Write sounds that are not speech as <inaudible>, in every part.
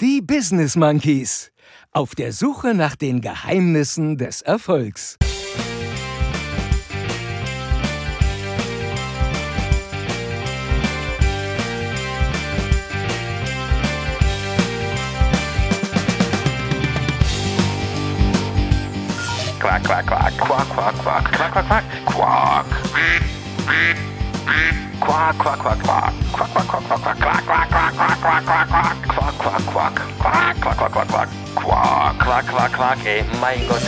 Die Business Monkeys. Auf der Suche nach den Geheimnissen des Erfolgs. Quack, quack, quack, quack, quack, quack, quack, quack, quack, quack. Quack, quack, quack, quack, quack, quack, quack, quack, quack, quack, quack, quack, quack, quack, quack, quack, quack, quack, Quack, Quack. Quack, Quack, Quack, Quack, Quack. Quack, Quack, Quack, Quack, ey, mein Gott.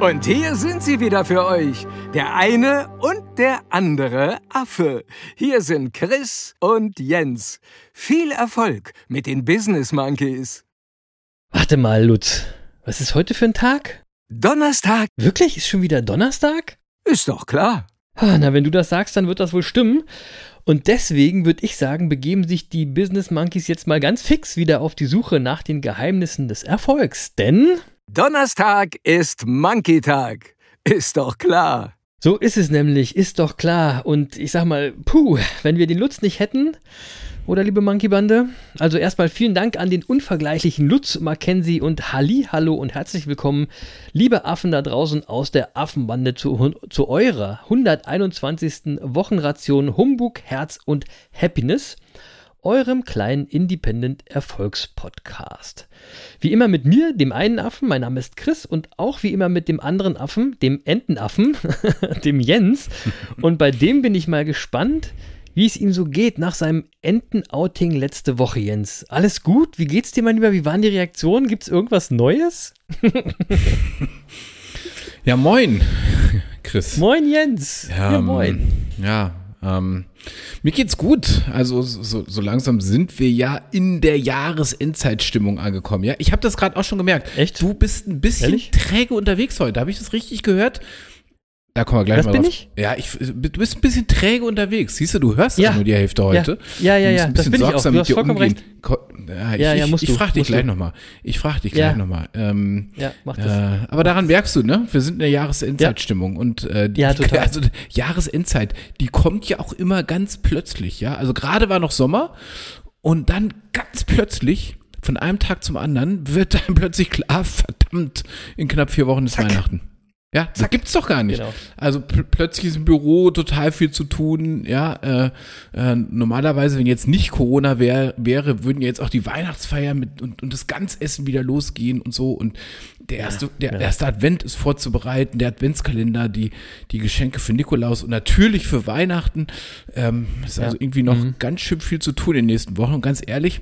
Und hier sind sie wieder für euch, der eine und der andere Affe. Hier sind Chris und Jens. Viel Erfolg mit den Business Monkeys. Warte mal, Lutz, was ist heute für ein Tag? Donnerstag Wirklich? Ist schon wieder Donnerstag? ist doch klar. Na, wenn du das sagst, dann wird das wohl stimmen. Und deswegen würde ich sagen, begeben sich die Business Monkeys jetzt mal ganz fix wieder auf die Suche nach den Geheimnissen des Erfolgs. Denn Donnerstag ist Monkey-Tag. Ist doch klar. So ist es nämlich, ist doch klar. Und ich sag mal, puh, wenn wir den Lutz nicht hätten, oder liebe Monkey-Bande? Also erstmal vielen Dank an den unvergleichlichen Lutz, Mackenzie und Halli, hallo und herzlich willkommen, liebe Affen da draußen aus der Affenbande zu, zu eurer 121. Wochenration Humbug, Herz und Happiness, eurem kleinen Independent Erfolgspodcast. Wie immer mit mir, dem einen Affen, mein Name ist Chris und auch wie immer mit dem anderen Affen, dem Entenaffen, <laughs> dem Jens. Und bei dem bin ich mal gespannt, wie es ihm so geht nach seinem Entenouting letzte Woche, Jens. Alles gut? Wie geht's dir, mein Lieber? Wie waren die Reaktionen? Gibt's irgendwas Neues? <laughs> Ja, moin, Chris. Moin, Jens. Ja, Ähm, moin. Ja, ähm, mir geht's gut. Also so, so langsam sind wir ja in der Jahresendzeitstimmung angekommen. Ja, ich habe das gerade auch schon gemerkt. Echt? Du bist ein bisschen Ehrlich? träge unterwegs heute. Habe ich das richtig gehört? Da kommen wir gleich Was mal bin drauf. ich? Ja, ich, du bist ein bisschen träge unterwegs. Siehst du, du hörst Ja. ja. nur die Hälfte heute. Ja, ja, Du musst ja, ein das bisschen bin ich auch. sorgsam Du mit hast dir vollkommen umgehen. Ko- Ja, ich, Ja, ja, ich, musst ich du, frage dich gleich du. nochmal. Ich frage dich Ja. gleich nochmal. Ähm, Ja, mach das. äh, aber daran merkst du, ne? Wir sind in der Jahresendzeitstimmung und äh, die, Ja, total. <laughs> also Jahresendzeit, die kommt ja auch immer ganz plötzlich, ja. Also gerade war noch Sommer und dann ganz plötzlich von einem Tag zum anderen wird <laughs> dann plötzlich klar, verdammt, in knapp vier Wochen ist Weihnachten. Ja, <laughs> das gibt's doch gar nicht. Genau. Also pl plötzlich ist im Büro total viel zu tun. Ja, äh, äh, normalerweise, wenn jetzt nicht Corona wär, wäre, würden ja jetzt auch die Weihnachtsfeier mit und, und das Ganzessen wieder losgehen und so. Und der erste, der ja. erste Advent ist vorzubereiten, der Adventskalender, die, die Geschenke für Nikolaus und natürlich für Weihnachten. Ähm, ist also irgendwie noch Mhm. ganz schön viel zu tun in den nächsten Wochen. Und ganz ehrlich,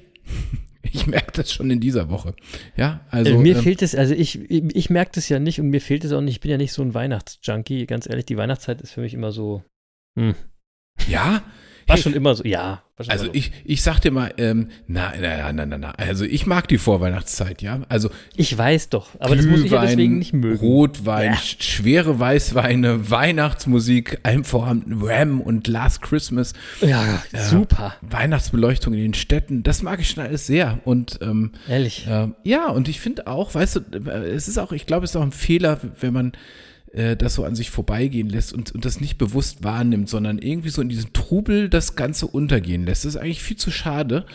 <laughs> ich merke das schon in dieser Woche. Ja, also. Also mir ähm, fehlt es, also ich, ich merke das ja nicht und mir fehlt es auch nicht. Ich bin ja nicht so ein Weihnachtsjunkie, ganz ehrlich. Die Weihnachtszeit ist für mich immer so. Hm. ja. War Hey, schon immer so, ja. Also so. ich, ich sag dir mal, ähm, na, na, na, na, na, also ich mag die Vorweihnachtszeit, ja. Also ich weiß doch, aber das muss ich ja Glühwein, deswegen nicht mögen. Rotwein, Ja. sch- schwere Weißweine, Weihnachtsmusik, allem voran Ram und Last Christmas, Ja, super. Weihnachtsbeleuchtung in den Städten, das mag ich schon alles sehr. Und ähm, Ehrlich. ähm, ja, und ich finde auch, weißt du, äh, es ist auch, ich glaube, es ist auch ein Fehler, wenn man äh, das so an sich vorbeigehen lässt und, und das nicht bewusst wahrnimmt, sondern irgendwie so in diesem Trubel das Ganze untergehen lässt. Das ist eigentlich viel zu schade.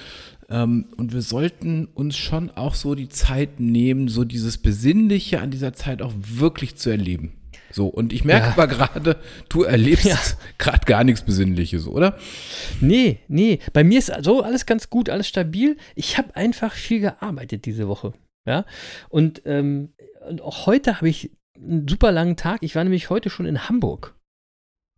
Ähm, und wir sollten uns schon auch so die Zeit nehmen, so dieses Besinnliche an dieser Zeit auch wirklich zu erleben. So, und ich merke Ja. aber gerade, du erlebst Ja. <laughs> gerade gar nichts Besinnliches, oder? Nee, nee. Bei mir ist so alles ganz gut, alles stabil. Ich habe einfach viel gearbeitet diese Woche. Ja. Und, ähm, und auch heute habe ich einen super langen Tag. Ich war nämlich heute schon in Hamburg.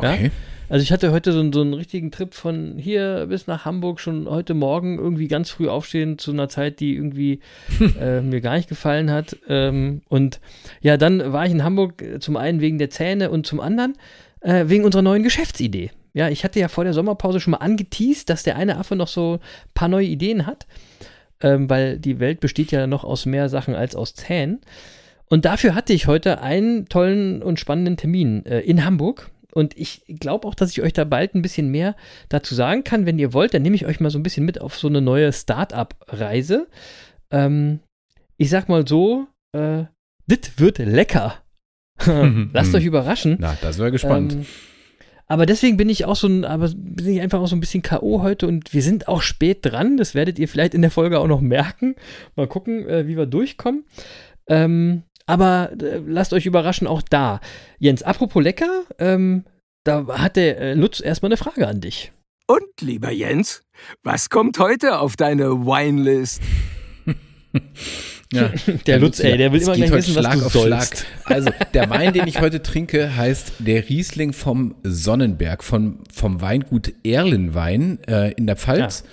Ja? Okay. Also ich hatte heute so, einen- so einen richtigen Trip von hier bis nach Hamburg schon heute Morgen irgendwie ganz früh aufstehen zu einer Zeit, die irgendwie <laughs> äh, mir gar nicht gefallen hat. Ähm, und ja, dann war ich in Hamburg äh, zum einen wegen der Zähne und zum anderen äh, wegen unserer neuen Geschäftsidee. Ja, ich hatte ja vor der Sommerpause schon mal angeteased, dass der eine Affe noch so ein paar neue Ideen hat, ähm, weil die Welt besteht ja noch aus mehr Sachen als aus Zähnen. Und dafür hatte ich heute einen tollen und spannenden Termin äh, in Hamburg. Und ich glaube auch, dass ich euch da bald ein bisschen mehr dazu sagen kann. Wenn ihr wollt, dann nehme ich euch mal so ein bisschen mit auf so eine neue Start-up-Reise. Ähm, ich sag mal so, äh, dit wird lecker. <laughs> Lasst <laughs> euch überraschen. Na, da sind wir gespannt. Ähm, aber deswegen bin ich auch so ein, aber bin ich einfach auch so ein bisschen K.O. heute und wir sind auch spät dran. Das werdet ihr vielleicht in der Folge auch noch merken. Mal gucken, äh, wie wir durchkommen. Ähm, aber äh, lasst euch überraschen, auch da. Jens, apropos lecker, ähm, da hat der äh, Lutz erstmal eine Frage an dich. Und, lieber Jens, was kommt heute auf deine Winelist? <laughs> Ja, <laughs> Der Lutz, ey, der will es immer gleich heute wissen, was Schlag du auf sollst. Schlag. Also, der Wein, den ich heute trinke, heißt der Riesling vom Sonnenberg, von, vom Weingut Erlenwein äh, in der Pfalz.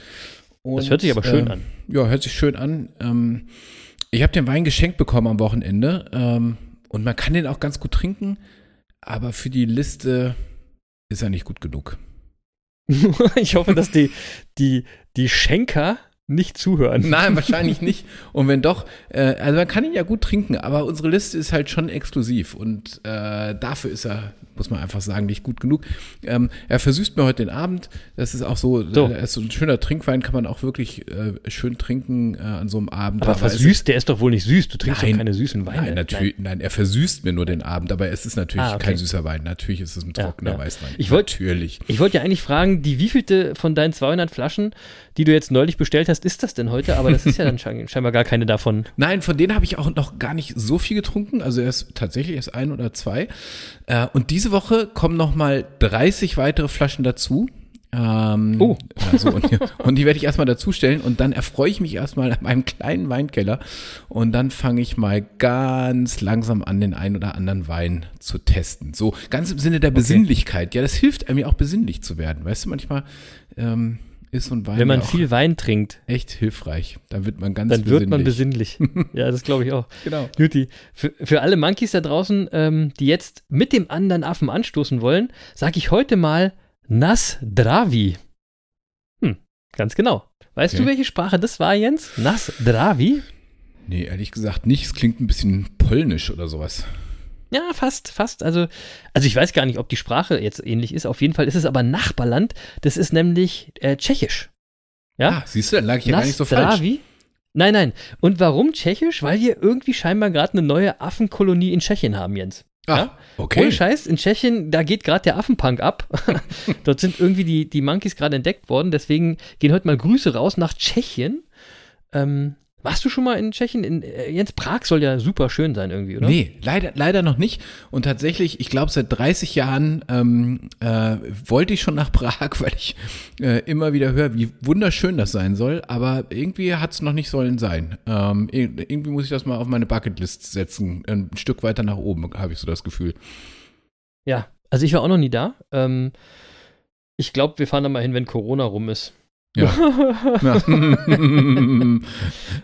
Und, Das hört sich aber schön ähm, an. Ja, hört sich schön an. Ähm, ich habe den Wein geschenkt bekommen am Wochenende ähm, und man kann den auch ganz gut trinken, aber für die Liste ist er nicht gut genug. <laughs> ich hoffe, dass die, die, die Schenker nicht zuhören. Nein, <laughs> wahrscheinlich nicht. Und wenn doch, äh, also man kann ihn ja gut trinken, aber unsere Liste ist halt schon exklusiv und äh, dafür ist er, muss man einfach sagen, nicht gut genug. Ähm, er versüßt mir heute den Abend. Das ist auch so, So. er ist so ein schöner Trinkwein, kann man auch wirklich äh, schön trinken äh, an so einem Abend. Aber es- versüßt, der ist doch wohl nicht süß. Du trinkst Nein. doch keine süßen Weine. Nein, natürlich, nein. er versüßt mir nur den Abend, aber es ist natürlich Ah, okay. kein süßer Wein. Natürlich ist es ein Ja, trockener ja. Weißwein. Ich wollt- natürlich. Ich wollte ja eigentlich fragen, die wievielte von deinen 200 Flaschen, die du jetzt neulich bestellt hast, ist das denn heute? Aber das ist ja dann schein- <laughs> scheinbar gar keine davon. Nein, von denen habe ich auch noch gar nicht so viel getrunken. Also erst tatsächlich erst ein oder zwei. Äh, und diese Woche kommen noch mal 30 weitere Flaschen dazu. Ähm, Oh. Also, und, und die werde ich erstmal dazustellen und dann erfreue ich mich erstmal an meinem kleinen Weinkeller und dann fange ich mal ganz langsam an, den einen oder anderen Wein zu testen. So ganz im Sinne der Besinnlichkeit. Ja, das hilft einem ja auch besinnlich zu werden. Weißt du, manchmal ähm, ist so ein Wein Wenn man viel Wein trinkt, echt hilfreich. Dann wird man ganz dann wird man besinnlich. <laughs> ja, das glaube ich auch. Genau. Juti, für, für alle Monkeys da draußen, ähm, die jetzt mit dem anderen Affen anstoßen wollen, sage ich heute mal Nasdravi. Hm, ganz genau. Weißt Okay. du, welche Sprache das war, Jens? Nasdravi? Nee, ehrlich gesagt nicht. Es klingt ein bisschen polnisch oder sowas. Ja, fast, fast. Also, also ich weiß gar nicht, ob die Sprache jetzt ähnlich ist. Auf jeden Fall ist es aber Nachbarland. Das ist nämlich äh, Tschechisch. Ja? Ah, siehst du, dann lag ich ja gar nicht so falsch. Nein, nein. Und warum Tschechisch? Weil wir irgendwie scheinbar gerade eine neue Affenkolonie in Tschechien haben, Jens. Ah, Ja? okay. Ohne Scheiß, in Tschechien, da geht gerade der Affenpunk ab. <laughs> Dort sind irgendwie die, die Monkeys gerade entdeckt worden. Deswegen gehen heute mal Grüße raus nach Tschechien. Ähm, warst du schon mal in Tschechien? In, äh, Jens, Prag soll ja super schön sein irgendwie, oder? Nee, leider, leider noch nicht. Und tatsächlich, ich glaube, seit 30 Jahren ähm, äh, wollte ich schon nach Prag, <laughs> weil ich äh, immer wieder höre, wie wunderschön das sein soll. Aber irgendwie hat es noch nicht sollen sein. Ähm, ir- irgendwie muss ich das mal auf meine Bucketlist setzen. Ein Stück weiter nach oben, habe ich so das Gefühl. Ja, also ich war auch noch nie da. Ähm, ich glaube, wir fahren da mal hin, wenn Corona rum ist. Ja. <laughs> Na, <laughs>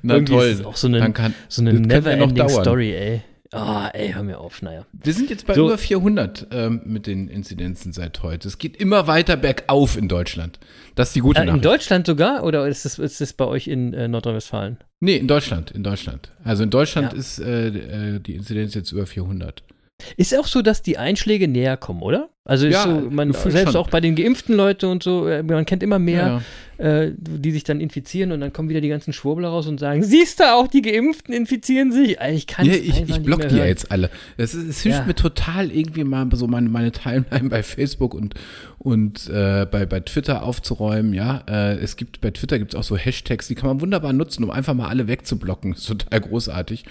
Na Irgendwie toll. auch so eine, kann, so eine never-ending. Story, ey. Ah, ey, hör mir auf, naja. Wir sind jetzt bei So. über 400 ähm, mit den Inzidenzen seit heute. Es geht immer weiter bergauf in Deutschland. Das ist die gute Äh, in Nachricht. Deutschland sogar? Oder ist das, ist das bei euch in äh, Nordrhein-Westfalen? nee, in Deutschland, in Deutschland. Also in Deutschland Ja. ist äh, äh, die Inzidenz jetzt über 400. Ist auch so, dass die Einschläge näher kommen, oder? Also ist Ja, so, man selbst schon. auch bei den geimpften Leuten und so, äh, man kennt immer mehr, Ja, Äh, die sich dann infizieren und dann kommen wieder die ganzen Schwurbler raus und sagen, siehst du, auch die Geimpften infizieren sich. Ey, Ich kann ja, ich, ich block die ja jetzt alle. Es, es hilft mir total irgendwie mal so meine, meine Timeline bei Facebook und, und äh, bei, bei Twitter aufzuräumen. Ja, äh, es gibt bei Twitter gibt es auch so Hashtags, die kann man wunderbar nutzen, um einfach mal alle wegzublocken. ist total großartig.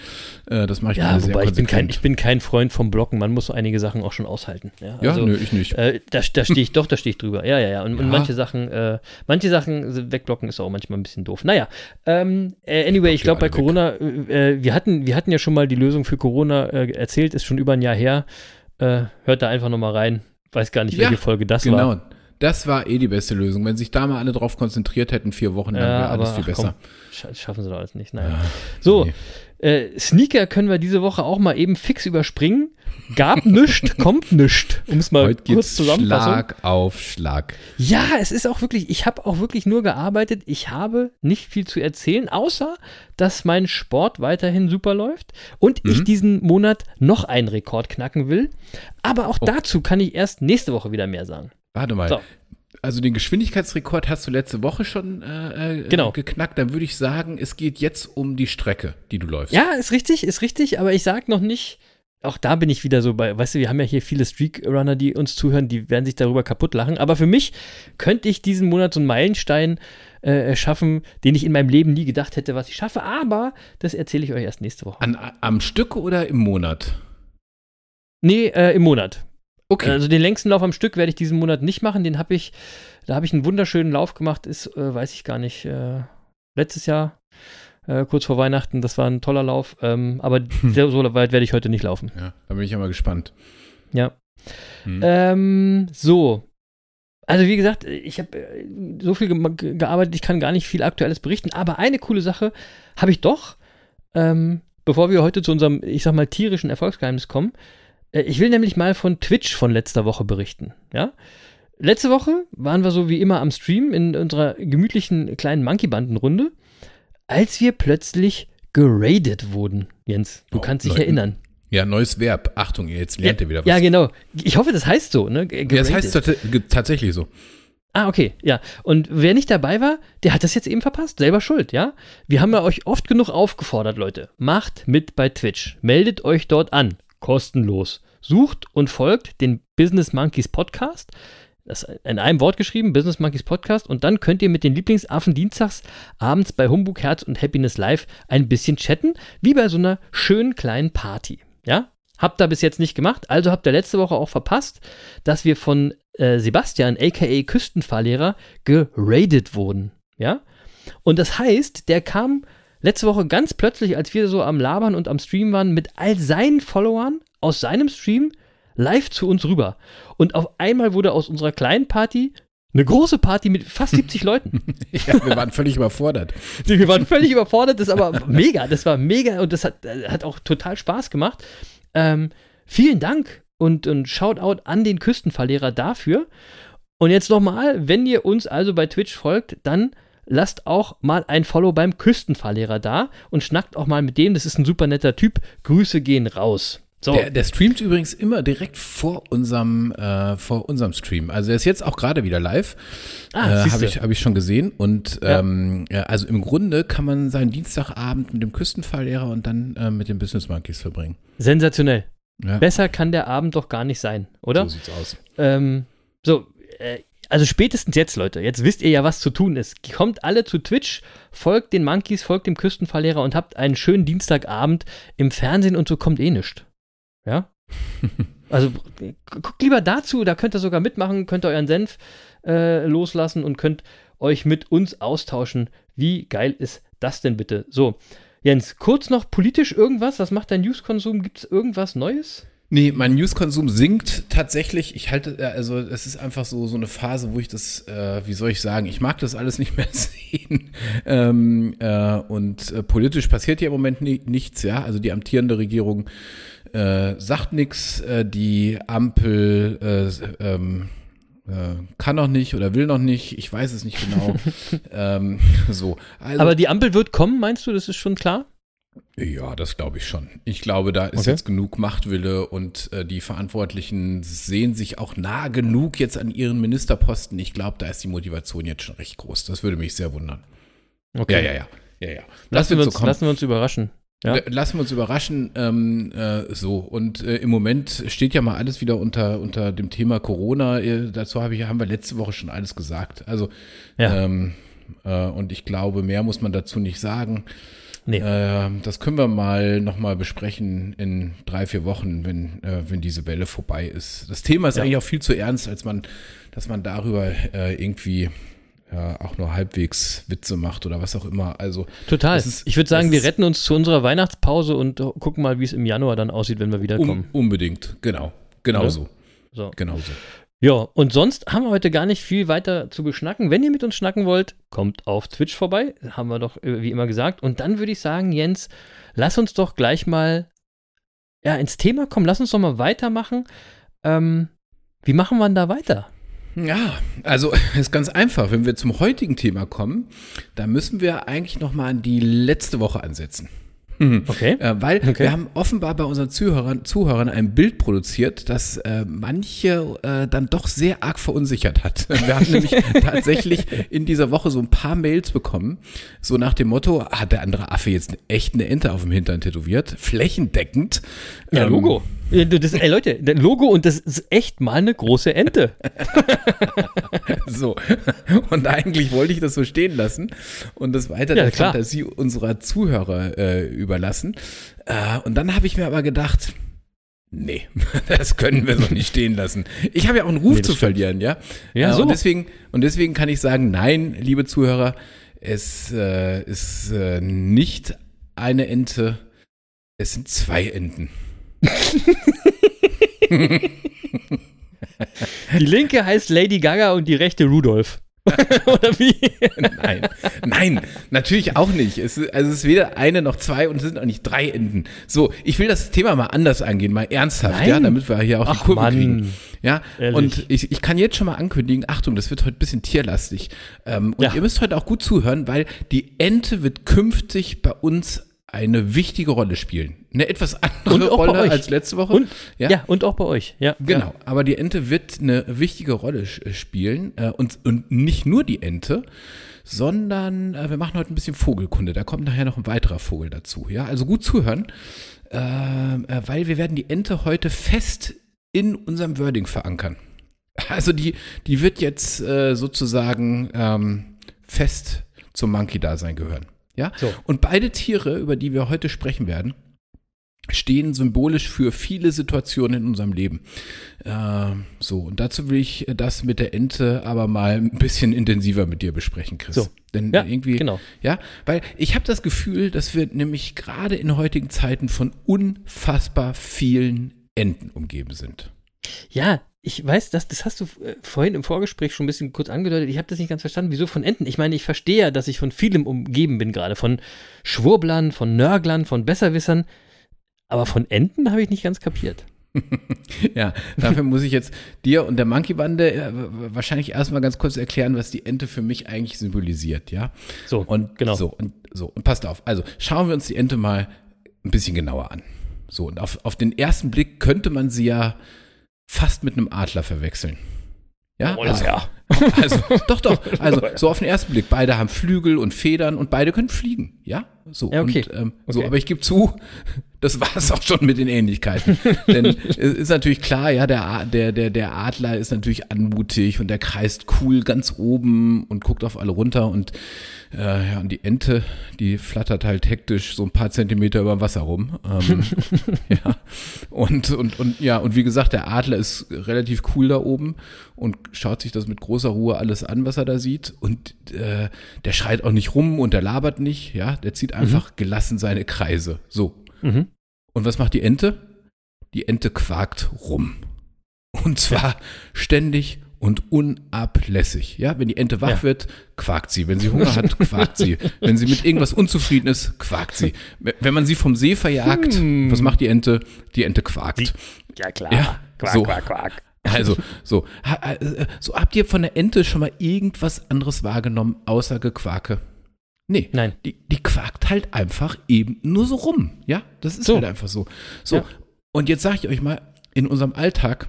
Äh, das mache ich Ja, sehr wobei ich bin, kein, konsequent. ich bin kein Freund vom Blocken. Man muss so einige Sachen auch schon aushalten. Ja, ja, also, nö, ich nicht. Äh, da da stehe ich doch, da stehe ich drüber. Ja, ja, ja. Und, und Ja. manche Sachen, äh, manche Sachen wegblocken ist auch manchmal ein bisschen doof. Naja, ähm, äh, anyway, ich glaube bei. Corona, äh, wir hatten, wir hatten ja schon mal die Lösung für Corona äh, erzählt, ist schon über ein Jahr her. Äh, hört da einfach nochmal rein. Weiß gar nicht, Ja, welche Folge das genau. war. Das war eh die beste Lösung. Wenn sich da mal alle drauf konzentriert hätten, vier Wochen, dann Ja, wäre alles aber viel ach, besser. komm, scha- schaffen sie doch alles nicht. Naja. Ja, So, nee. Äh, Sneaker können wir diese Woche auch mal eben fix überspringen. Gab nischt, <laughs> kommt nischt. Um es mal Heute kurz geht's zusammenfassen. Schlag auf Schlag. Ja, es ist auch wirklich, ich habe auch wirklich nur gearbeitet. Ich habe nicht viel zu erzählen, außer dass mein Sport weiterhin super läuft und ich Mhm. diesen Monat noch einen Rekord knacken will. Aber auch Oh. dazu kann ich erst nächste Woche wieder mehr sagen. Warte mal. So. Also den Geschwindigkeitsrekord hast du letzte Woche schon äh, äh, Genau. geknackt. Dann würde ich sagen, es geht jetzt um die Strecke, die du läufst. Ja, ist richtig, ist richtig, aber ich sag noch nicht, auch da bin ich wieder so bei, weißt du, wir haben ja hier viele Streak-Runner, die uns zuhören, die werden sich darüber kaputt lachen. Aber für mich könnte ich diesen Monat so einen Meilenstein äh, schaffen, den ich in meinem Leben nie gedacht hätte, was ich schaffe. Aber das erzähle ich euch erst nächste Woche. An, am Stück oder im Monat? Nee, äh, im Monat. Okay. Also den längsten Lauf am Stück werde ich diesen Monat nicht machen. Den habe ich, da habe ich einen wunderschönen Lauf gemacht, ist, äh, weiß ich gar nicht, äh, letztes Jahr, äh, kurz vor Weihnachten. Das war ein toller Lauf. Ähm, aber sehr, <laughs> so weit werde ich heute nicht laufen. ja, da bin ich ja mal gespannt. Ja. Hm. Ähm, so. Also wie gesagt, ich habe äh, so viel ge gearbeitet, ich kann gar nicht viel Aktuelles berichten, aber eine coole Sache habe ich doch, ähm, bevor wir heute zu unserem, ich sag mal, tierischen Erfolgsgeheimnis kommen. Äh, ich will nämlich mal von Twitch von letzter Woche berichten, ja. Letzte Woche waren wir so wie immer am Stream in unserer gemütlichen kleinen Monkey-Banden-Runde, als wir plötzlich geradet wurden, Jens. Du Oh, kannst dich Leuten. erinnern. Ja, neues Verb. Achtung, jetzt lernt ihr wieder was. Ja, genau. Ich hoffe, das heißt so, ne? Ja, das heißt tats tatsächlich so. Ah, okay, ja. Und wer nicht dabei war, der hat das jetzt eben verpasst. Selber schuld, ja? Wir haben ja euch oft genug aufgefordert, Leute. Macht mit bei Twitch. Meldet euch dort an. Kostenlos. Sucht und folgt den Business Monkeys Podcast. Das ist in einem Wort geschrieben, Business Monkeys Podcast. Und dann könnt ihr mit den Lieblingsaffen dienstags abends bei Humbug Herz und Happiness Live ein bisschen chatten, wie bei so einer schönen kleinen Party. Ja? Habt ihr bis jetzt nicht gemacht, also habt ihr letzte Woche auch verpasst, dass wir von äh, Sebastian, aka Küstenfahrlehrer, geradet wurden. Ja? Und das heißt, der kam letzte Woche ganz plötzlich, als wir so am Labern und am Stream waren, mit all seinen Followern aus seinem Stream live zu uns rüber. Und auf einmal wurde aus unserer kleinen Party eine große Party mit fast <laughs> 70 Leuten. Ja, wir waren völlig überfordert. <laughs> Wir waren völlig überfordert, das ist aber mega, das war mega und das hat, äh, hat auch total Spaß gemacht. Ähm, vielen Dank und, und Shoutout an den Küstenverlehrer dafür. Und jetzt nochmal, wenn ihr uns also bei Twitch folgt, dann lasst auch mal ein Follow beim Küstenfahrlehrer da und schnackt auch mal mit dem. Das ist ein super netter Typ. Grüße gehen raus. So, Der, der streamt übrigens immer direkt vor unserem, äh, vor unserem Stream. Also er ist jetzt auch gerade wieder live. Ah, äh. Habe ich, hab ich schon gesehen. Und Ja. ähm, ja, also im Grunde kann man seinen Dienstagabend mit dem Küstenfahrlehrer und dann äh, mit den Business Monkeys verbringen. sensationell. Ja, Besser kann der Abend doch gar nicht sein, oder? so sieht's aus. Ähm, so, äh, also spätestens jetzt, Leute, jetzt wisst ihr ja, was zu tun ist. Kommt alle zu Twitch, folgt den Monkeys, folgt dem Küstenfahrlehrer und habt einen schönen Dienstagabend im Fernsehen und so kommt eh nichts. Ja? <laughs> Also guckt lieber dazu, da könnt ihr sogar mitmachen, könnt ihr euren Senf äh, loslassen und könnt euch mit uns austauschen. Wie geil ist das denn bitte? So, Jens, kurz noch politisch irgendwas? Was macht dein Newskonsum? Gibt es irgendwas Neues? Nee, mein Newskonsum sinkt tatsächlich. Ich halte, äh, also es ist einfach so, so eine Phase, wo ich das, äh, wie soll ich sagen, ich mag das alles nicht <laughs> mehr sehen. Ähm, äh, und äh, politisch passiert hier im Moment ni nichts, ja. Also die amtierende Regierung äh, sagt nichts, äh, die Ampel äh, ähm, äh, kann noch nicht oder will noch nicht, ich weiß es nicht genau. <laughs> ähm, <laughs> so. Also, Aber die Ampel wird kommen, meinst du? Das ist schon klar? Ja, das glaube ich schon. Ich glaube, da ist Okay. jetzt genug Machtwille und äh, die Verantwortlichen sehen sich auch nah genug jetzt an ihren Ministerposten. Ich glaube, da ist die Motivation jetzt schon recht groß. Das würde mich sehr wundern. Ja, ja, ja. ja, ja. Das Lassen, wir uns, so lassen wir uns überraschen. Ja. L- Lassen wir uns überraschen. Ähm, äh, so, und äh, im Moment steht ja mal alles wieder unter, unter dem Thema Corona. Äh, dazu habe ich, haben wir letzte Woche schon alles gesagt. Also, Ja. ähm, äh, und ich glaube, mehr muss man dazu nicht sagen. Nee. Ähm, das können wir mal nochmal besprechen in drei, vier Wochen, wenn, äh, wenn diese Welle vorbei ist. Das Thema ist Ja. eigentlich auch viel zu ernst, als man, dass man darüber äh, irgendwie ja, auch nur halbwegs Witze macht oder was auch immer. Also Total. ist- ich würde sagen, wir retten uns zu unserer Weihnachtspause und gucken mal, wie es im Januar dann aussieht, wenn wir wiederkommen. um, unbedingt, genau. Genau Oder? so. so. Genau so. Ja, und sonst haben wir heute gar nicht viel weiter zu beschnacken. Wenn ihr mit uns schnacken wollt, kommt auf Twitch vorbei. Haben wir doch äh, wie immer gesagt. Und dann würde ich sagen, Jens, lass uns doch gleich mal ja, ins Thema kommen. Lass uns doch mal weitermachen. Ähm, wie machen wir denn da weiter? Ja, also <laughs> ist ganz einfach. Wenn wir zum heutigen Thema kommen, da müssen wir eigentlich noch mal an die letzte Woche ansetzen. Okay. Äh, weil Okay. wir haben offenbar bei unseren Zuhörern, Zuhörern ein Bild produziert, das äh, manche äh, dann doch sehr arg verunsichert hat. <laughs> Wir haben nämlich <laughs> tatsächlich in dieser Woche so ein paar Mails bekommen, so nach dem Motto, hat der andere Affe jetzt echt eine Ente auf dem Hintern tätowiert, flächendeckend. Ja, Ähm, Logo. Du, Das, ey, Leute, das Logo und das ist echt mal eine große Ente. <laughs> So. Und eigentlich wollte ich das so stehen lassen und das weiter Ja, der klar. Fantasie unserer Zuhörer äh, überlassen. Äh, und dann habe ich mir aber gedacht, nee, <laughs> das können wir so nicht stehen lassen. Ich habe ja auch einen Ruf Nee, zu stimmt. verlieren, ja. Ja, Äh, so. Und deswegen, und deswegen kann ich sagen, nein, liebe Zuhörer, es äh, ist äh, nicht eine Ente, es sind zwei Enten. Die linke heißt Lady Gaga und die rechte Rudolph. <laughs> Oder wie? Nein, nein, natürlich auch nicht. Es ist, also es ist weder eine noch zwei und es sind auch nicht drei Enden. So, ich will das Thema mal anders angehen, mal ernsthaft, Nein. ja, damit wir hier auch Ach, die Kurve Mann. kriegen. Ja, Ehrlich. und ich, ich kann jetzt schon mal ankündigen, Achtung, das wird heute ein bisschen tierlastig. Ähm, und Ja. ihr müsst heute auch gut zuhören, weil die Ente wird künftig bei uns eine wichtige Rolle spielen. Eine etwas andere Rolle als letzte Woche. Und, ja. und auch bei euch. Ja, Genau, aber die Ente wird eine wichtige Rolle sch- spielen äh, und, und nicht nur die Ente, sondern äh, wir machen heute ein bisschen Vogelkunde. Da kommt nachher noch ein weiterer Vogel dazu. Ja, also gut zuhören, äh, äh, weil wir werden die Ente heute fest in unserem Wording verankern. Also die, die wird jetzt äh, sozusagen ähm, fest zum Monkey-Dasein gehören. Ja, So. und beide Tiere, über die wir heute sprechen werden, stehen symbolisch für viele Situationen in unserem Leben. Ähm, so, und dazu will ich das mit der Ente aber mal ein bisschen intensiver mit dir besprechen, Chris. So. Denn Ja, irgendwie, genau. ja, weil ich habe das Gefühl, dass wir nämlich gerade in heutigen Zeiten von unfassbar vielen Enten umgeben sind. Ja, ich weiß, das, das hast du äh, vorhin im Vorgespräch schon ein bisschen kurz angedeutet. Ich habe das nicht ganz verstanden. Wieso von Enten? Ich meine, ich verstehe ja, dass ich von vielem umgeben bin gerade. Von Schwurblern, von Nörglern, von Besserwissern. Aber von Enten habe ich nicht ganz kapiert. <laughs> Ja, dafür muss ich jetzt dir und der Monkey-Bande äh, wahrscheinlich erstmal ganz kurz erklären, was die Ente für mich eigentlich symbolisiert, ja? So, Und genau. so und so und passt auf. Also schauen wir uns die Ente mal ein bisschen genauer an. So und auf, auf den ersten Blick könnte man sie ja fast mit einem Adler verwechseln. Ja, Oh, also, ja. <laughs> also doch, doch. <laughs> Also so auf den ersten Blick. Beide haben Flügel und Federn und beide können fliegen. Ja, so. Ja, okay. Und, ähm, so, Okay. aber ich gebe zu, das war es auch schon mit den Ähnlichkeiten. <laughs> Denn es ist natürlich klar, ja, der, der, der, der Adler ist natürlich anmutig und der kreist cool ganz oben und guckt auf alle runter und äh, ja, und die Ente, die flattert halt hektisch so ein paar Zentimeter über dem Wasser rum. Ähm, <laughs> ja. Und, und, und ja, und wie gesagt, der Adler ist relativ cool da oben und schaut sich das mit großer Ruhe alles an, was er da sieht. Und äh, der schreit auch nicht rum und der labert nicht, ja, der zieht einfach gelassen seine Kreise. So. Mhm. Und was macht die Ente? Die Ente quakt rum. Und zwar ständig und unablässig. Ja, wenn die Ente wach Ja. wird, quakt sie. Wenn sie Hunger hat, <laughs> quakt sie. Wenn sie mit irgendwas unzufrieden ist, quakt sie. Wenn man sie vom See verjagt, Hm. was macht die Ente? Die Ente quakt. Ja, klar. Ja, quack, so. quack, quack. Also, so. Ha, äh, so habt ihr von der Ente schon mal irgendwas anderes wahrgenommen, außer Gequake? Nee. Nein. Die, die quakt halt einfach eben nur so rum. Ja, das ist So. halt einfach so. So. Ja. Und jetzt sage ich euch mal, in unserem Alltag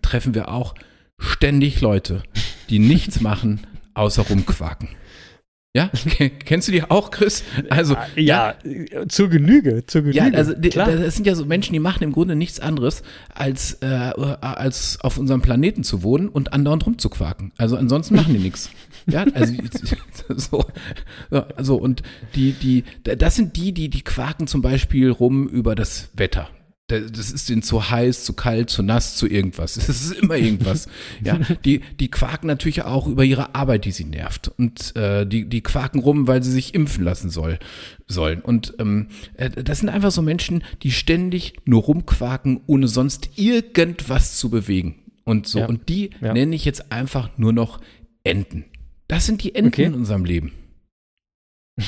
treffen wir auch ständig Leute, die nichts <laughs> machen, außer rumquaken. Ja, <laughs> kennst du die auch, Chris? Also, Ja, äh, zur Genüge, zur Genüge. ja, also die, klar. das sind ja so Menschen, die machen im Grunde nichts anderes, als, äh, als auf unserem Planeten zu wohnen und andauernd rumzuquaken. Also ansonsten machen die nichts. <laughs> Ja, also <laughs> so, so und die, die, das sind die, die, die quaken zum Beispiel rum über das Wetter. Das ist denen zu heiß, zu kalt, zu nass, zu irgendwas. <laughs> Es ist immer irgendwas. Ja, die, die quaken natürlich auch über ihre Arbeit, die sie nervt. Und äh, die, die quaken rum, weil sie sich impfen lassen soll, sollen. Und ähm, äh, das sind einfach so Menschen, die ständig nur rumquaken, ohne sonst irgendwas zu bewegen. Und so. Ja. Und die Ja. nenne ich jetzt einfach nur noch Enten. Das sind die Enten Okay. in unserem Leben. <laughs>